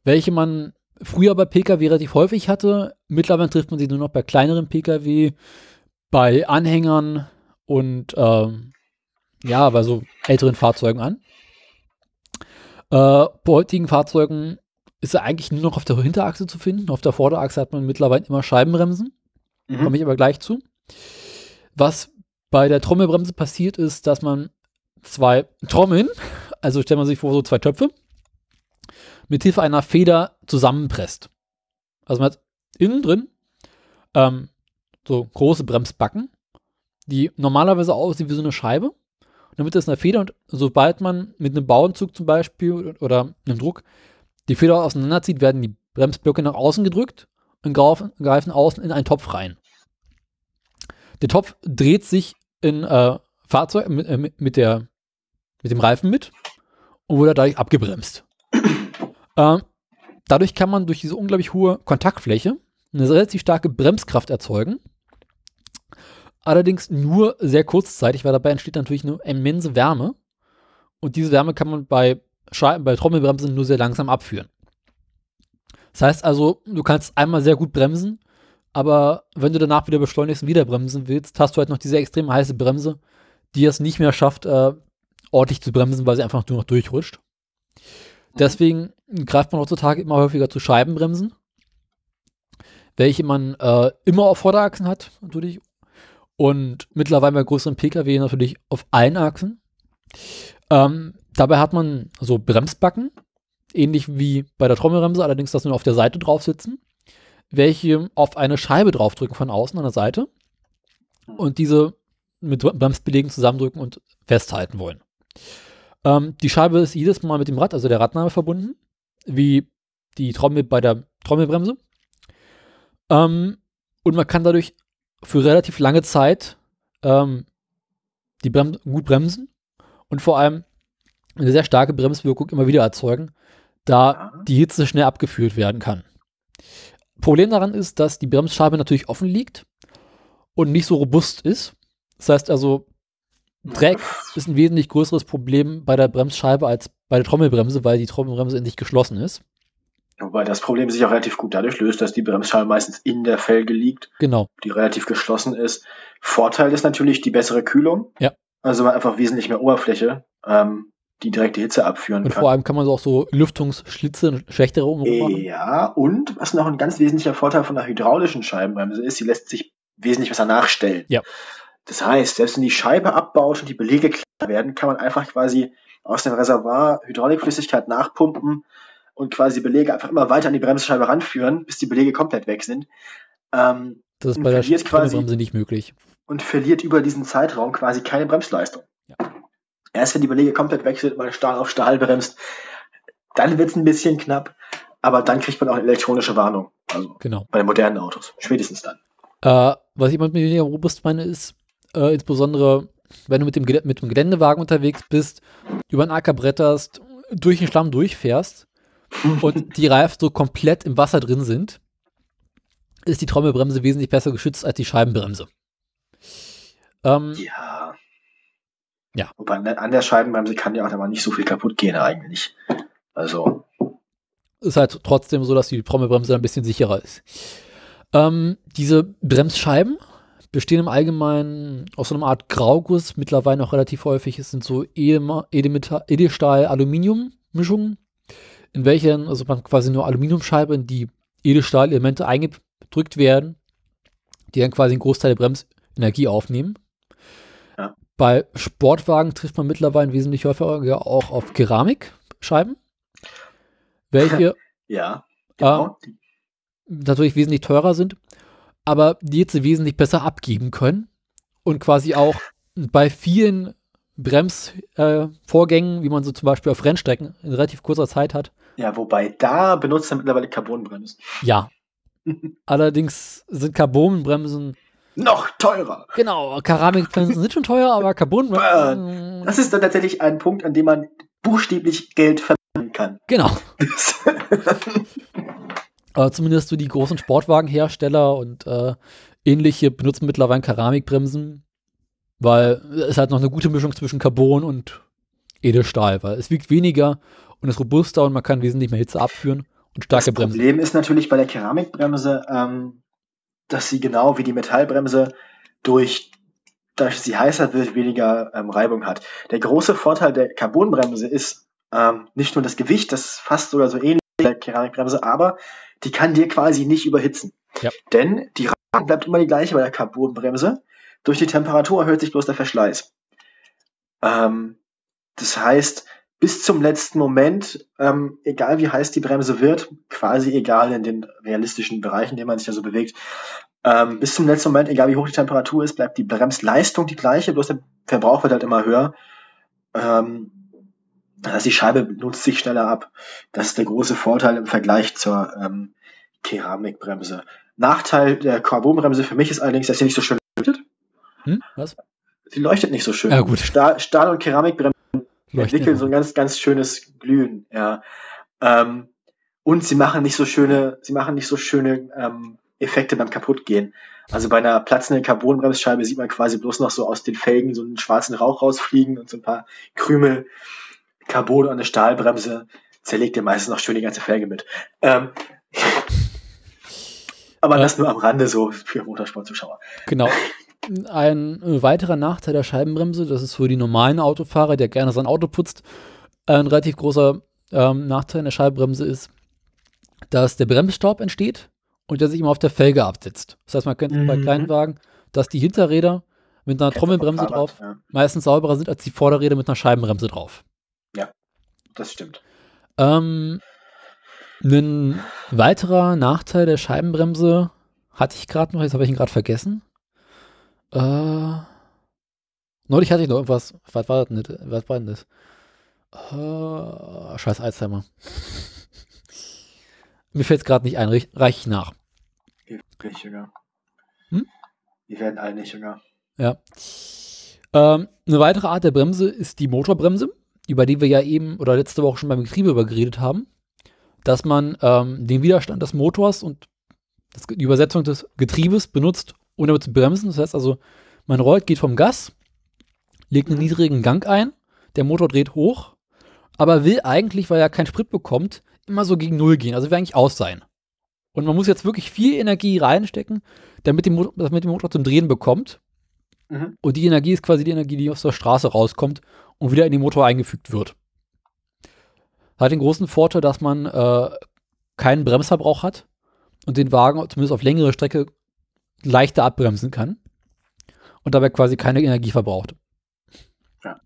welche man früher bei Pkw relativ häufig hatte. Mittlerweile trifft man sie nur noch bei kleineren Pkw, bei Anhängern und ähm, ja, bei so älteren Fahrzeugen an. Äh, bei heutigen Fahrzeugen ist er eigentlich nur noch auf der Hinterachse zu finden. Auf der Vorderachse hat man mittlerweile immer Scheibenbremsen. Mhm. Komme ich aber gleich zu. Was bei der Trommelbremse passiert ist, dass man zwei Trommeln, also stellt man sich vor, so zwei Töpfe, mit Hilfe einer Feder zusammenpresst. Also man hat innen drin ähm, so große Bremsbacken, die normalerweise aussehen wie so eine Scheibe. Und damit ist eine Feder und sobald man mit einem Bauenzug zum Beispiel oder einem Druck die Feder auseinanderzieht, werden die Bremsblöcke nach außen gedrückt und greifen außen in einen Topf rein. Der Topf dreht sich in äh, Fahrzeug mit, äh, mit, der, mit dem Reifen mit und wurde dadurch abgebremst. Äh, dadurch kann man durch diese unglaublich hohe Kontaktfläche eine relativ starke Bremskraft erzeugen. Allerdings nur sehr kurzzeitig, weil dabei entsteht natürlich eine immense Wärme. Und diese Wärme kann man bei, bei Trommelbremsen nur sehr langsam abführen. Das heißt also, du kannst einmal sehr gut bremsen, aber wenn du danach wieder beschleunigst und wieder bremsen willst, hast du halt noch diese extrem heiße Bremse, die es nicht mehr schafft, äh, ordentlich zu bremsen, weil sie einfach nur noch durchrutscht. Deswegen greift man heutzutage immer häufiger zu Scheibenbremsen, welche man äh, immer auf Vorderachsen hat, natürlich. Und mittlerweile bei größeren Pkw natürlich auf allen Achsen. Ähm, dabei hat man so Bremsbacken, ähnlich wie bei der Trommelbremse, allerdings, dass nur auf der Seite drauf sitzen, welche auf eine Scheibe draufdrücken von außen an der Seite und diese mit Bremsbelägen zusammendrücken und festhalten wollen. Ähm, die Scheibe ist jedes Mal mit dem Rad, also der Radnahme verbunden, wie die Trommel bei der Trommelbremse. Ähm, und man kann dadurch für relativ lange Zeit ähm, die Brem gut bremsen und vor allem eine sehr starke Bremswirkung immer wieder erzeugen, da die Hitze schnell abgeführt werden kann. Problem daran ist, dass die Bremsscheibe natürlich offen liegt und nicht so robust ist. Das heißt also, Dreck ist ein wesentlich größeres Problem bei der Bremsscheibe als bei der Trommelbremse, weil die Trommelbremse in sich geschlossen ist. Wobei das Problem sich auch relativ gut dadurch löst, dass die Bremsscheibe meistens in der Felge liegt, genau. die relativ geschlossen ist. Vorteil ist natürlich die bessere Kühlung. Ja. Also man einfach wesentlich mehr Oberfläche. Ähm, die direkte Hitze abführen und kann. Und vor allem kann man so auch so Lüftungsschlitze, schlechtere ummachen. Ja, und was noch ein ganz wesentlicher Vorteil von der hydraulischen Scheibenbremse ist, sie lässt sich wesentlich besser nachstellen. Ja. Das heißt, selbst wenn die Scheibe abbaut und die Belege klar werden, kann man einfach quasi aus dem Reservoir Hydraulikflüssigkeit nachpumpen und quasi Belege einfach immer weiter an die Bremsscheibe ranführen, bis die Belege komplett weg sind. Ähm, das ist bei der Bremse nicht möglich. Und verliert über diesen Zeitraum quasi keine Bremsleistung. Ja. Erst wenn die Belege komplett weg sind, weil Stahl auf Stahl bremst, dann wird es ein bisschen knapp, aber dann kriegt man auch eine elektronische Warnung. Also genau. bei den modernen Autos. Spätestens dann. Äh, was ich mit weniger robust meine, ist äh, insbesondere, wenn du mit dem, mit dem Geländewagen unterwegs bist, über den Acker bretterst, durch den Schlamm durchfährst und die Reifen so komplett im Wasser drin sind, ist die Trommelbremse wesentlich besser geschützt als die Scheibenbremse. Ähm, ja. Ja. Wobei an der Scheibenbremse kann ja auch aber nicht so viel kaputt gehen eigentlich. Also. Ist halt trotzdem so, dass die Trommelbremse ein bisschen sicherer ist. Ähm, diese Bremsscheiben bestehen im Allgemeinen aus so einer Art Grauguss, mittlerweile auch relativ häufig. Es sind so Edelstahl-Aluminium-Mischungen, in welchen, also man quasi nur Aluminiumscheibe in die Edelstahl-Elemente eingedrückt werden, die dann quasi einen Großteil der Bremsenergie aufnehmen. Ja. Bei Sportwagen trifft man mittlerweile wesentlich häufiger auch auf Keramikscheiben, welche ja, genau. äh, natürlich wesentlich teurer sind, aber die jetzt wesentlich besser abgeben können und quasi auch bei vielen Bremsvorgängen, äh, wie man so zum Beispiel auf Rennstrecken in relativ kurzer Zeit hat. Ja, wobei da benutzt er mittlerweile Carbonbremsen. Ja. Allerdings sind Carbonbremsen noch teurer. Genau, Keramikbremsen sind schon teuer, aber Carbonbremsen. Das ist dann tatsächlich ein Punkt, an dem man buchstäblich Geld verdienen kann. Genau. Aber zumindest so die großen Sportwagenhersteller und äh, ähnliche benutzen mittlerweile Keramikbremsen, weil es halt noch eine gute Mischung zwischen Carbon und Edelstahl, weil es wiegt weniger und ist robuster und man kann wesentlich mehr Hitze abführen und starke Bremsen. Das Problem ist natürlich bei der Keramikbremse, ähm, dass sie genau wie die Metallbremse durch dass sie heißer wird, weniger ähm, Reibung hat. Der große Vorteil der Carbonbremse ist ähm, nicht nur das Gewicht, das ist fast sogar so ähnlich wie der Keramikbremse, aber die kann dir quasi nicht überhitzen. Ja. Denn die Reibung bleibt immer die gleiche bei der Carbonbremse. Durch die Temperatur erhöht sich bloß der Verschleiß. Ähm, das heißt, bis zum letzten Moment, ähm, egal wie heiß die Bremse wird, quasi egal in den realistischen Bereichen, in denen man sich ja so bewegt, ähm, bis zum letzten Moment, egal wie hoch die Temperatur ist, bleibt die Bremsleistung die gleiche, bloß der Verbrauch wird halt immer höher. Ähm, das heißt, die Scheibe nutzt sich schneller ab. Das ist der große Vorteil im Vergleich zur ähm, Keramikbremse. Nachteil der Carbonbremse für mich ist allerdings, dass sie nicht so schön leuchtet. Hm? Was? Sie leuchtet nicht so schön. Ja, gut. Stahl, Stahl und Keramikbremsen entwickeln so ein ganz, ganz schönes Glühen, ja. Ähm, und sie machen nicht so schöne, sie machen nicht so schöne ähm, Effekte beim Kaputtgehen. Also bei einer platzenden Carbonbremsscheibe sieht man quasi bloß noch so aus den Felgen so einen schwarzen Rauch rausfliegen und so ein paar Krümel. Carbon und eine Stahlbremse zerlegt dir meistens noch schön die ganze Felge mit. Ähm, aber äh, das nur am Rande so für Motorsportzuschauer. Genau. Ein weiterer Nachteil der Scheibenbremse, das ist für die normalen Autofahrer, der gerne sein Auto putzt, ein relativ großer ähm, Nachteil der Scheibenbremse ist, dass der Bremsstaub entsteht und der sich immer auf der Felge absetzt. Das heißt, man kennt mhm. bei Kleinwagen, dass die Hinterräder mit einer Trommelbremse drauf ja. meistens sauberer sind als die Vorderräder mit einer Scheibenbremse drauf. Das stimmt. Ähm, ein weiterer Nachteil der Scheibenbremse hatte ich gerade noch, jetzt habe ich ihn gerade vergessen. Äh, neulich hatte ich noch irgendwas. Was war das nicht? Was war denn das? Äh, scheiß Alzheimer. Mir fällt es gerade nicht ein. Reich ich nach. Wir werden jünger. Hm? Wir werden alle nicht jünger. Ja. Ähm, eine weitere Art der Bremse ist die Motorbremse über die wir ja eben oder letzte Woche schon beim Getriebe über geredet haben, dass man ähm, den Widerstand des Motors und das, die Übersetzung des Getriebes benutzt, ohne zu bremsen. Das heißt also, man rollt, geht vom Gas, legt einen niedrigen Gang ein, der Motor dreht hoch, aber will eigentlich, weil er keinen Sprit bekommt, immer so gegen Null gehen, also will eigentlich aus sein. Und man muss jetzt wirklich viel Energie reinstecken, damit, die Motor, damit der Motor zum Drehen bekommt. Mhm. Und die Energie ist quasi die Energie, die aus der Straße rauskommt und wieder in den Motor eingefügt wird. Hat den großen Vorteil, dass man äh, keinen Bremsverbrauch hat und den Wagen zumindest auf längere Strecke leichter abbremsen kann und dabei quasi keine Energie verbraucht. Ja.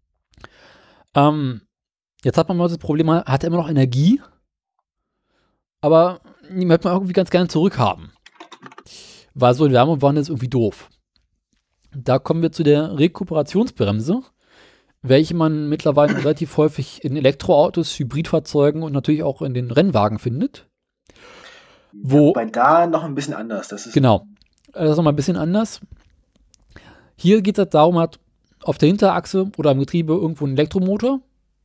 Ähm, jetzt hat man mal das Problem, man hat immer noch Energie, aber die möchte man irgendwie ganz gerne zurückhaben. Weil so ein Wärmewandel ist irgendwie doof. Da kommen wir zu der Rekuperationsbremse, welche man mittlerweile relativ häufig in Elektroautos, Hybridfahrzeugen und natürlich auch in den Rennwagen findet. Wo, ja, bei da noch ein bisschen anders. Das ist genau. Das ist nochmal ein bisschen anders. Hier geht es darum, hat auf der Hinterachse oder am Getriebe irgendwo ein Elektromotor.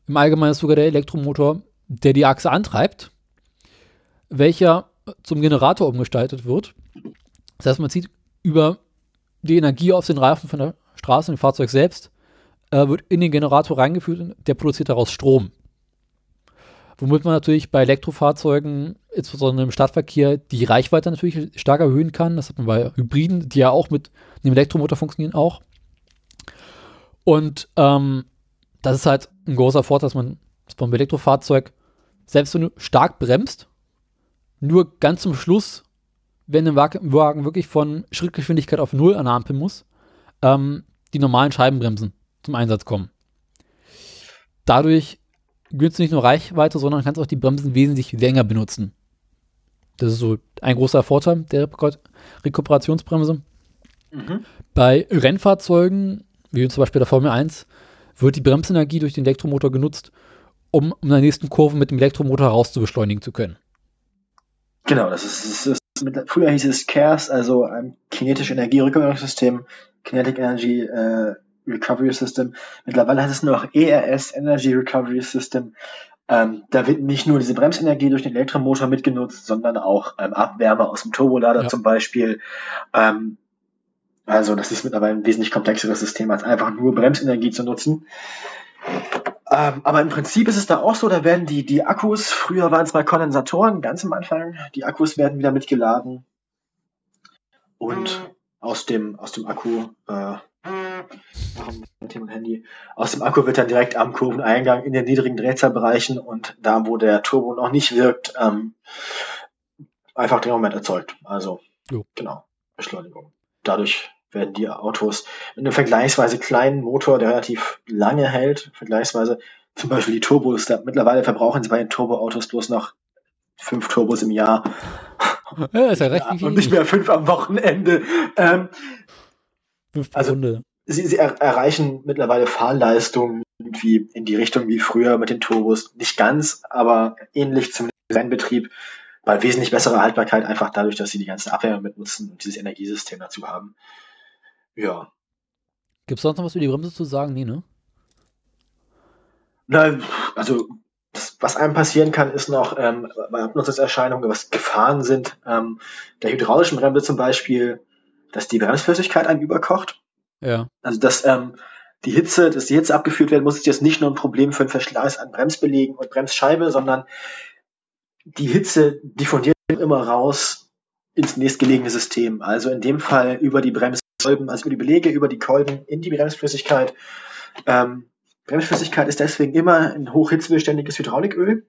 Im Allgemeinen ist sogar der Elektromotor, der die Achse antreibt, welcher zum Generator umgestaltet wird. Das heißt, man zieht über die Energie aus den Reifen von der Straße dem Fahrzeug selbst, äh, wird in den Generator reingeführt und der produziert daraus Strom. Womit man natürlich bei Elektrofahrzeugen, insbesondere im Stadtverkehr, die Reichweite natürlich stark erhöhen kann. Das hat man bei Hybriden, die ja auch mit einem Elektromotor funktionieren, auch. Und ähm, das ist halt ein großer Vorteil, dass man beim Elektrofahrzeug, selbst wenn du stark bremst, nur ganz zum Schluss, wenn ein Wagen wirklich von Schrittgeschwindigkeit auf Null an der Ampel muss, ähm, die normalen Scheibenbremsen zum Einsatz kommen. Dadurch gewinnst du nicht nur Reichweite, sondern kannst auch die Bremsen wesentlich länger benutzen. Das ist so ein großer Vorteil der Rekuperationsbremse. Mhm. Bei Rennfahrzeugen, wie zum Beispiel der Formel 1, wird die Bremsenergie durch den Elektromotor genutzt, um in der nächsten Kurve mit dem Elektromotor rauszubeschleunigen zu können. Genau, das ist, das ist mit, früher hieß es CARES, also ein kinetisches Energierückgewinnungssystem, Kinetic Energy äh, Recovery System. Mittlerweile heißt es nur noch ERS, Energy Recovery System. Ähm, da wird nicht nur diese Bremsenergie durch den Elektromotor mitgenutzt, sondern auch ähm, Abwärme aus dem Turbolader ja. zum Beispiel. Ähm, also das ist mittlerweile ein wesentlich komplexeres System, als einfach nur Bremsenergie zu nutzen. Ähm, aber im Prinzip ist es da auch so, da werden die, die Akkus, früher waren es mal Kondensatoren, ganz am Anfang, die Akkus werden wieder mitgeladen. Und mhm. aus dem, aus dem Akku äh, Handy. Aus dem Akku wird dann direkt am Kurveneingang in den niedrigen Drehzahlbereichen und da, wo der Turbo noch nicht wirkt, ähm, einfach Drehmoment erzeugt. Also, jo. genau, Beschleunigung. Dadurch werden die Autos mit einem vergleichsweise kleinen Motor, der relativ lange hält, vergleichsweise, zum Beispiel die Turbos, da, mittlerweile verbrauchen sie bei den Turboautos bloß noch fünf Turbos im Jahr. Ja, ist ja recht ja, Und nicht mehr fünf am Wochenende. Ähm, fünf also, Runde sie, sie er, erreichen mittlerweile Fahrleistungen irgendwie in die Richtung wie früher mit den Turbos. Nicht ganz, aber ähnlich zum Rennbetrieb. Bei wesentlich besserer Haltbarkeit, einfach dadurch, dass sie die ganze Abwärme mitnutzen und dieses Energiesystem dazu haben. Ja. Gibt es sonst noch was über die Bremse zu sagen? Nee, ne? Na, also das, was einem passieren kann, ist noch ähm, bei Abnutzungserscheinungen, was Gefahren sind. Ähm, der hydraulischen Bremse zum Beispiel, dass die Bremsflüssigkeit einem überkocht. Ja. Also dass ähm, die Hitze, dass die Hitze abgeführt werden muss, ist jetzt nicht nur ein Problem für einen Verschleiß an Bremsbelegen und Bremsscheibe, sondern die Hitze diffundiert immer raus ins nächstgelegene System. Also in dem Fall über die Bremskolben, also über die Belege, über die Kolben in die Bremsflüssigkeit. Ähm, Bremsflüssigkeit ist deswegen immer ein hochhitzebeständiges Hydrauliköl,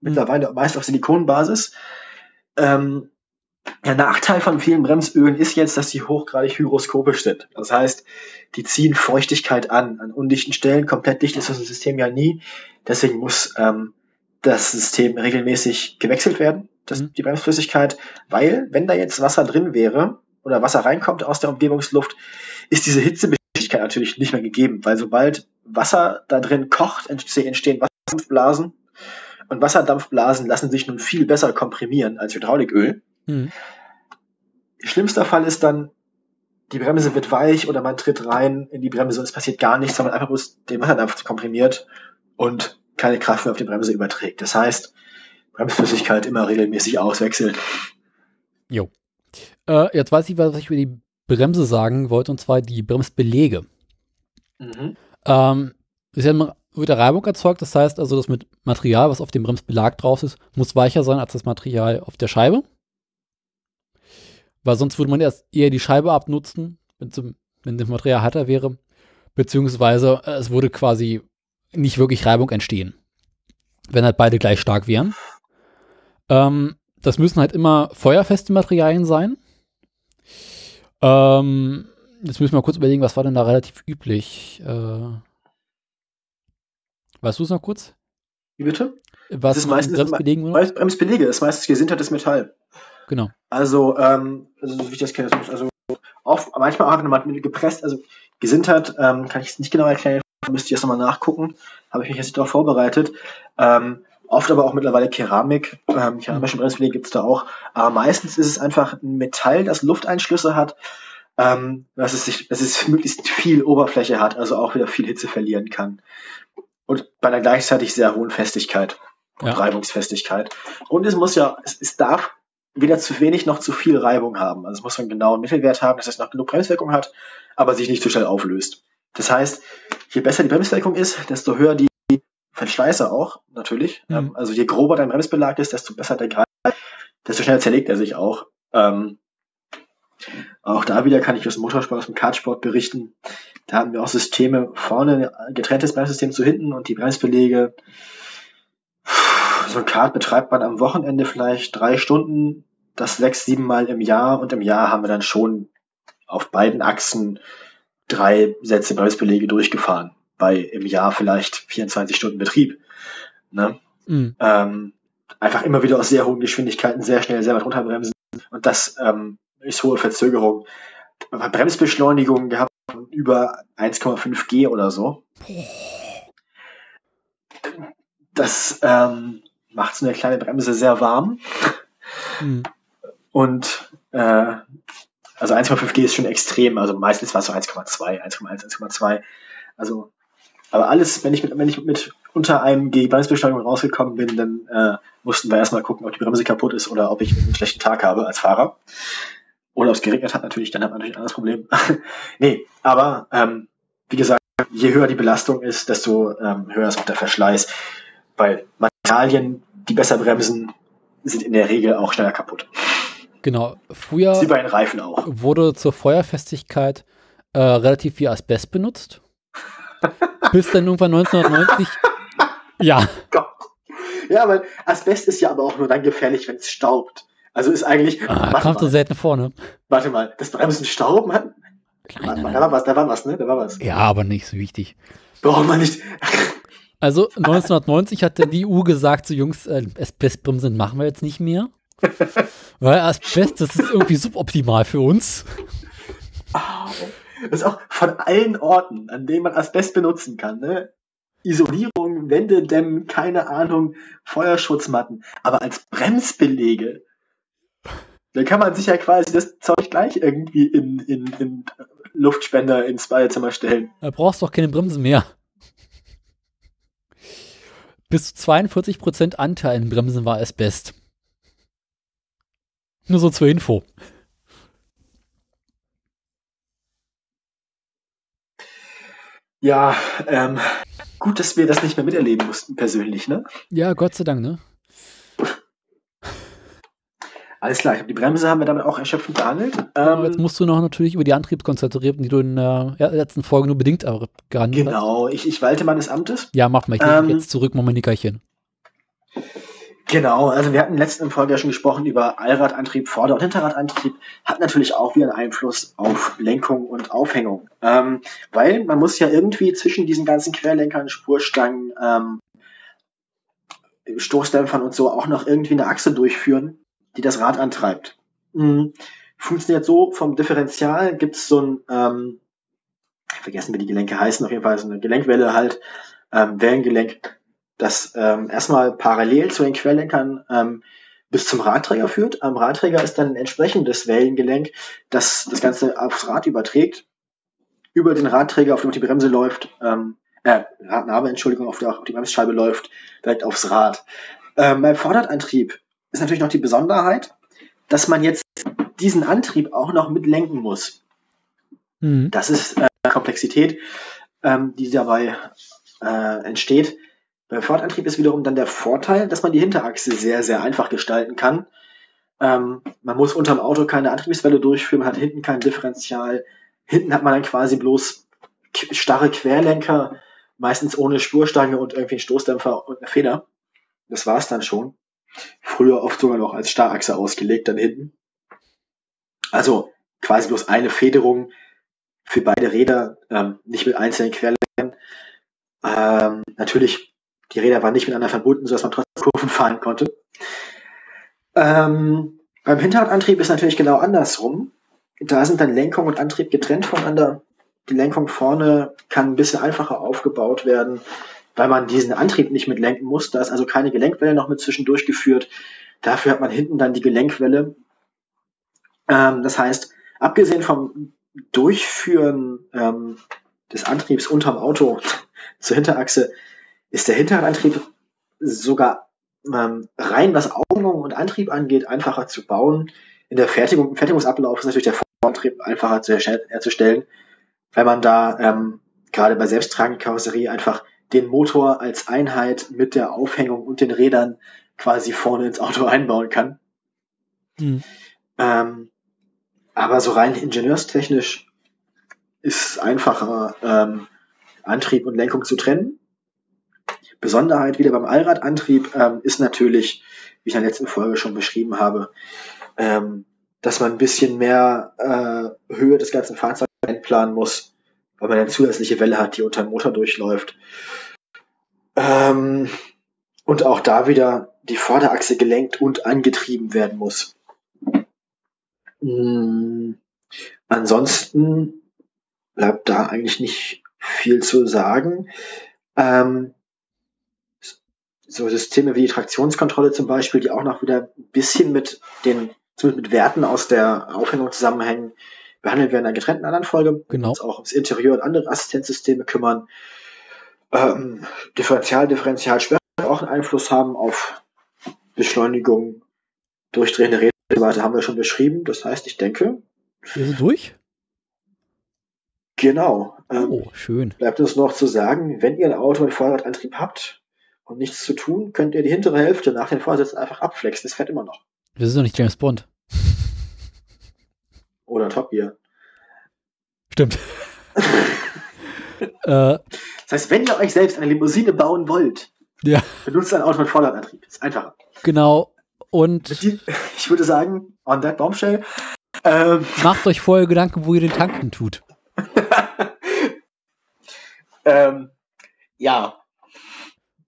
mittlerweile meist auf Silikonbasis. Ähm, der Nachteil von vielen Bremsölen ist jetzt, dass sie hochgradig hygroskopisch sind. Das heißt, die ziehen Feuchtigkeit an. An undichten Stellen, komplett dicht ist das System ja nie. Deswegen muss ähm, das System regelmäßig gewechselt werden, das, mhm. die Bremsflüssigkeit, weil wenn da jetzt Wasser drin wäre oder Wasser reinkommt aus der Umgebungsluft, ist diese Hitzebeständigkeit natürlich nicht mehr gegeben, weil sobald Wasser da drin kocht, entstehen Wasserdampfblasen und Wasserdampfblasen lassen sich nun viel besser komprimieren als Hydrauliköl. Mhm. Schlimmster Fall ist dann, die Bremse wird weich oder man tritt rein in die Bremse und es passiert gar nichts, sondern einfach bloß den Wasserdampf komprimiert und keine Kraft mehr auf die Bremse überträgt. Das heißt, Bremsflüssigkeit immer regelmäßig auswechseln. Jo. Äh, jetzt weiß ich, was ich über die Bremse sagen wollte, und zwar die Bremsbelege. Mhm. Ähm, ist ja wird der Reibung erzeugt, das heißt also, das mit Material, was auf dem Bremsbelag drauf ist, muss weicher sein als das Material auf der Scheibe. Weil sonst würde man erst eher die Scheibe abnutzen, wenn, das Material härter wäre. Beziehungsweise äh, es würde quasi nicht wirklich Reibung entstehen. wenn halt beide gleich stark wären. Ähm, das müssen halt immer feuerfeste Materialien sein. Ähm, jetzt müssen wir mal kurz überlegen, was war denn da relativ üblich? Äh, weißt du es noch kurz? Wie bitte? Was das ist meistens Bremsbelegen meist, Bremsbelege, das ist meistens gesintertes Metall. Genau. Also, ähm, also wie ich das kenne, also oft, manchmal auch nochmal gepresst, also gesintert, ähm, kann ich es nicht genau erklären, müsste ich erst nochmal nachgucken, habe ich mich jetzt darauf vorbereitet. Ähm, oft aber auch mittlerweile Keramik, ähm, keramische Bremsbeläge gibt es da auch, aber meistens ist es einfach ein Metall, das Lufteinschlüsse hat, ähm, dass, es sich, dass es möglichst viel Oberfläche hat, also auch wieder viel Hitze verlieren kann. Und bei einer gleichzeitig sehr hohen Festigkeit und ja. Reibungsfestigkeit. Und es muss ja, es, es darf weder zu wenig noch zu viel Reibung haben. Also es muss einen genauen Mittelwert haben, dass es noch genug Bremswirkung hat, aber sich nicht zu schnell auflöst. Das heißt, je besser die Bremswirkung ist, desto höher die Verschleiße auch, natürlich. Mhm. Ähm, also je grober dein Bremsbelag ist, desto besser der Greif, desto schneller zerlegt er sich auch. Ähm, auch da wieder kann ich aus dem Motorsport, aus dem Kartsport berichten. Da hatten wir auch Systeme vorne, getrenntes Bremssystem zu hinten und die Bremsbeläge so ein Kart betreibt man am Wochenende vielleicht drei Stunden, das sechs, sieben Mal im Jahr und im Jahr haben wir dann schon auf beiden Achsen drei Sätze Bremsbeläge durchgefahren. Bei im Jahr vielleicht 24 Stunden Betrieb. Ne? Mhm. Ähm, einfach immer wieder aus sehr hohen Geschwindigkeiten sehr schnell sehr weit runterbremsen und das ähm, ist hohe Verzögerung. Bremsbeschleunigung gehabt über 1,5 G oder so. Das ähm, macht so eine kleine Bremse sehr warm. Mhm. Und äh, also 1,5G ist schon extrem, also meistens war es so 1,2, 1,1, 1,2. Also, aber alles, wenn ich mit, wenn ich mit unter einem G Bremsbeschleunigung rausgekommen bin, dann äh, mussten wir erstmal gucken, ob die Bremse kaputt ist oder ob ich einen schlechten Tag habe als Fahrer. Oder ob es geregnet hat natürlich, dann hat man natürlich ein anderes Problem. nee, aber ähm, wie gesagt, je höher die Belastung ist, desto ähm, höher ist auch der Verschleiß. Weil Materialien, die besser bremsen, sind in der Regel auch schneller kaputt. Genau. Früher Sie bei den Reifen auch. wurde zur Feuerfestigkeit äh, relativ viel Asbest benutzt. bis dann irgendwann 1990. ja. Gott. Ja, weil Asbest ist ja aber auch nur dann gefährlich, wenn es staubt. Also ist eigentlich. Ah, kommt so selten vor, ne? Warte mal, das Bremsen stauben hat. Kleiner, da war was, da war was, ne? Da war was. Ja, aber nicht so wichtig. Braucht man nicht. Also 1990 hat die EU gesagt, so Jungs, äh, Asbestbremsen machen wir jetzt nicht mehr. Weil Asbest, das ist irgendwie suboptimal für uns. Das ist auch von allen Orten, an denen man Asbest benutzen kann, ne? Isolierung, Wände dämmen, keine Ahnung, Feuerschutzmatten. Aber als Bremsbelege, da kann man sich ja quasi das Zeug gleich irgendwie in, in, in Luftspender ins Badezimmer stellen. Da brauchst du doch keine Bremsen mehr bis zu 42% Anteil in Bremsen war Asbest. Nur so zur Info. Ja, ähm, gut, dass wir das nicht mehr miterleben mussten, persönlich, ne? Ja, Gott sei Dank, ne? Alles klar, die Bremse haben wir damit auch erschöpfend behandelt. Ähm, jetzt musst du noch natürlich über die Antriebskonzentrieren, die du in der letzten Folge nur bedingt gehandelt Genau, ich, ich walte meines Amtes. Ja, mach mal, ich ähm, jetzt zurück, mach mal Nickerchen. Genau, also wir hatten in der letzten Folge ja schon gesprochen über Allradantrieb, Vorder- und Hinterradantrieb, hat natürlich auch wieder einen Einfluss auf Lenkung und Aufhängung. Ähm, weil man muss ja irgendwie zwischen diesen ganzen Querlenkern, Spurstangen, ähm, Stoßdämpfern und so auch noch irgendwie eine Achse durchführen, die das Rad antreibt. Mhm. Funktioniert so, vom Differential gibt es so ein, ähm, vergessen wie die Gelenke heißen, auf jeden Fall so eine Gelenkwelle halt, ähm, Wellengelenk, das ähm, erstmal parallel zu den Querlenkern ähm, bis zum Radträger führt. Am Radträger ist dann ein entsprechendes Wellengelenk, das das Ganze aufs Rad überträgt, über den Radträger, auf dem die Bremse läuft, ähm, äh, Radnabe, Entschuldigung, auf, der, auf die Bremsscheibe läuft, direkt aufs Rad. Ähm, beim Vorderradantrieb ist natürlich noch die Besonderheit, dass man jetzt diesen Antrieb auch noch mitlenken muss. Mhm. Das ist äh, Komplexität, ähm, die dabei äh, entsteht. Beim Vorderradantrieb ist wiederum dann der Vorteil, dass man die Hinterachse sehr, sehr einfach gestalten kann. Ähm, man muss unterm Auto keine Antriebswelle durchführen, man hat hinten kein Differential. Hinten hat man dann quasi bloß starre Querlenker, meistens ohne Spurstange und irgendwie einen Stoßdämpfer und eine Feder. Das war es dann schon. Früher oft sogar noch als Starrachse ausgelegt dann hinten. Also quasi bloß eine Federung für beide Räder, ähm, nicht mit einzelnen Querlenken. Ähm, natürlich, die Räder waren nicht miteinander verbunden, sodass man trotzdem Kurven fahren konnte. Ähm, beim Hinterradantrieb ist natürlich genau andersrum. Da sind dann Lenkung und Antrieb getrennt voneinander. Die Lenkung vorne kann ein bisschen einfacher aufgebaut werden, weil man diesen Antrieb nicht mit lenken muss. Da ist also keine Gelenkwelle noch mit zwischendurch geführt. Dafür hat man hinten dann die Gelenkwelle. Ähm, das heißt, abgesehen vom Durchführen ähm, des Antriebs unterm Auto zur Hinterachse ist der Hinterradantrieb sogar ähm, rein was Augenung und Antrieb angeht, einfacher zu bauen. In der Fertigung, im Fertigungsablauf ist natürlich der Vorantrieb einfacher zu herzustellen, weil man da ähm, gerade bei selbsttragenden Karosserie einfach den Motor als Einheit mit der Aufhängung und den Rädern quasi vorne ins Auto einbauen kann. Mhm. Ähm, aber so rein ingenieurstechnisch ist es einfacher, ähm, Antrieb und Lenkung zu trennen. Besonderheit wieder beim Allradantrieb ähm, ist natürlich, wie ich in der letzten Folge schon beschrieben habe, ähm, dass man ein bisschen mehr äh, Höhe des ganzen Fahrzeugs einplanen muss, weil man eine zusätzliche Welle hat, die unter dem Motor durchläuft. Ähm, und auch da wieder die Vorderachse gelenkt und angetrieben werden muss. Mhm. Ansonsten bleibt da eigentlich nicht viel zu sagen. Ähm, so Systeme wie die Traktionskontrolle zum Beispiel, die auch noch wieder ein bisschen mit den, mit Werten aus der Aufhängung zusammenhängen, behandelt werden in einer getrennten anderen Folge. Genau. Uns auch ums Interieur und andere Assistenzsysteme kümmern. Ähm, Differential, Differential Schwere auch einen Einfluss haben auf Beschleunigung, durchdrehende Räder weiter haben wir schon beschrieben. Das heißt, ich denke. Wir sind durch? Genau. Ähm, oh, schön. Bleibt uns noch zu sagen, wenn ihr ein Auto mit Vorderradantrieb habt, und nichts zu tun, könnt ihr die hintere Hälfte nach den Vorsätzen einfach abflexen. Das fährt immer noch. Wir sind doch nicht James Bond. Oder Top Gear. Stimmt. äh, das heißt, wenn ihr euch selbst eine Limousine bauen wollt, ja. benutzt ein Auto mit Vorderradantrieb. Ist einfacher. Genau. Und ich würde sagen, on that bombshell. Ähm, macht euch vorher Gedanken, wo ihr den Tanken tut. ähm, ja,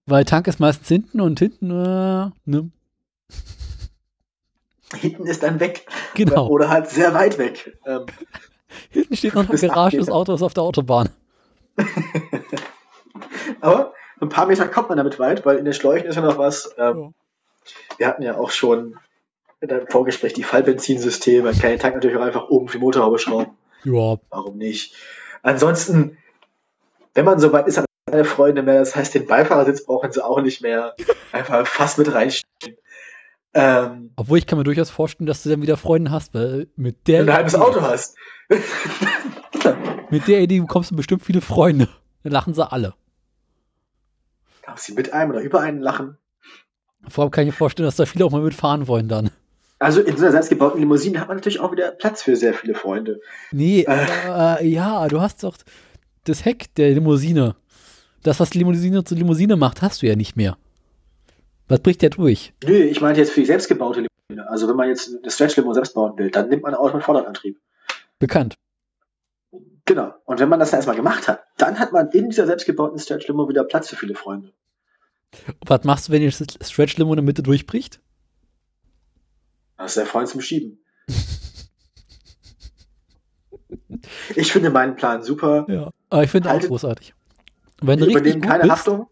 weil Tank ist meistens hinten und hinten, äh, ne? Hinten ist dann weg. Genau. Oder halt sehr weit weg. Ähm, hinten steht noch eine Garage des Autos auf der Autobahn. Aber ein paar Meter kommt man damit weit, weil in den Schläuchen ist ja noch was. Ähm, ja. Wir hatten ja auch schon in einem Vorgespräch die Fallbenzinsysteme. Man kann den Tank natürlich auch einfach oben für die Motorhaube schrauben. Ja. Warum nicht? Ansonsten, wenn man so weit ist, keine Freunde mehr. Das heißt, den Beifahrersitz brauchen sie auch nicht mehr. Einfach fast mit reinstellen. Ähm, Obwohl ich kann mir durchaus vorstellen, dass du dann wieder Freunde hast, weil mit der. Wenn du ein halbes Auto hast. mit der Idee bekommst du bestimmt viele Freunde. Dann lachen sie alle. Darf sie mit einem oder über einen lachen? Vor allem kann ich mir vorstellen, dass da viele auch mal mitfahren wollen dann. Also in so einer selbstgebauten Limousine hat man natürlich auch wieder Platz für sehr viele Freunde. Nee, äh, äh, ja, du hast doch das Heck der Limousine das, was Limousine zu Limousine macht, hast du ja nicht mehr. Was bricht der durch? Nö, ich meinte jetzt für die selbstgebaute Limousine. Also wenn man jetzt eine Stretch-Limo selbst bauen will, dann nimmt man ein Auto mit Vorderantrieb. Bekannt. Genau. Und wenn man das dann erstmal gemacht hat, dann hat man in dieser selbstgebauten Stretch-Limo wieder Platz für viele Freunde. Und was machst du, wenn die Stretch-Limo in der Mitte durchbricht? Das ist der Freund zum Schieben. ich finde meinen Plan super. Ja, aber ich finde auch großartig. Wenn du übernehmen keine bist, Haftung.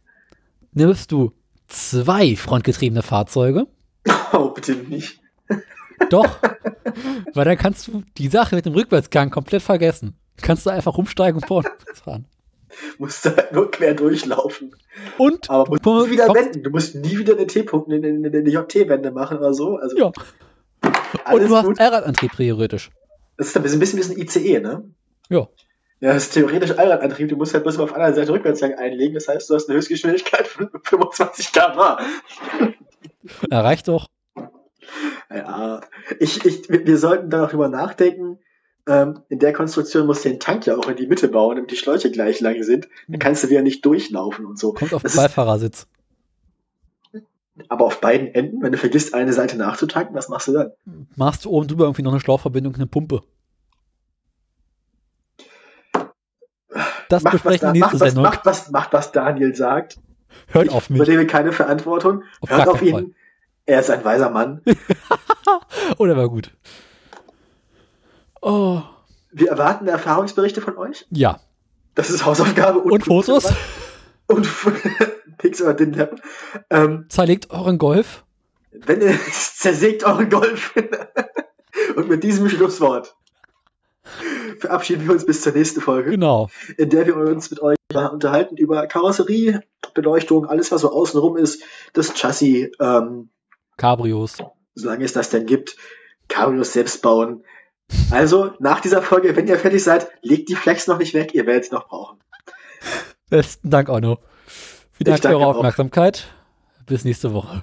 Nimmst du zwei frontgetriebene Fahrzeuge. Oh, bitte nicht. Doch. weil dann kannst du die Sache mit dem Rückwärtsgang komplett vergessen. Kannst du einfach rumsteigen und vorne fahren. Musst du halt nur quer durchlaufen. Und? Aber musst du wieder wenden. Du musst nie wieder eine T-Punkt, eine, eine, eine JT-Wende machen oder so. Also, ja. Und du hast einen Allradantrieb theoretisch. Das ist ein bisschen, ein bisschen ICE, ne? Ja. Ja, das ist theoretisch Allradantrieb. Du musst halt bloß mal auf der anderen Seite Rückwärtsgang einlegen. Das heißt, du hast eine Höchstgeschwindigkeit von 25 km/h. Erreicht doch. Ja, ich, ich, wir sollten darüber nachdenken. Ähm, in der Konstruktion musst du den Tank ja auch in die Mitte bauen, damit die Schläuche gleich lang sind. Dann kannst du wieder nicht durchlaufen und so. Kommt auf den Beifahrersitz. Aber auf beiden Enden, wenn du vergisst, eine Seite nachzutanken, was machst du dann? Machst du oben drüber irgendwie noch eine Schlauchverbindung, eine Pumpe. Das macht, besprechen wir nächste Sendung. Macht was, macht, was Daniel sagt. Hört auf mich. Ich übernehme keine Verantwortung. Auf Hört auf ihn. Fall. Er ist ein weiser Mann. Oder war gut. Oh. Wir erwarten Erfahrungsberichte von euch. Ja. Das ist Hausaufgabe. Und, und Fotos. Und Pixar den Lab. Ähm, Zerlegt euren Golf. Wenn ihr zersägt euren Golf. und mit diesem Schlusswort verabschieden wir uns bis zur nächsten Folge. Genau. In der wir uns mit euch unterhalten über Karosserie, Beleuchtung, alles, was so außenrum ist, das Chassis. Ähm, Cabrios. Solange es das denn gibt. Cabrios selbst bauen. Also, nach dieser Folge, wenn ihr fertig seid, legt die Flex noch nicht weg, ihr werdet sie noch brauchen. Besten Dank, Arno. Vielen Dank für eure Aufmerksamkeit. Auch. Bis nächste Woche.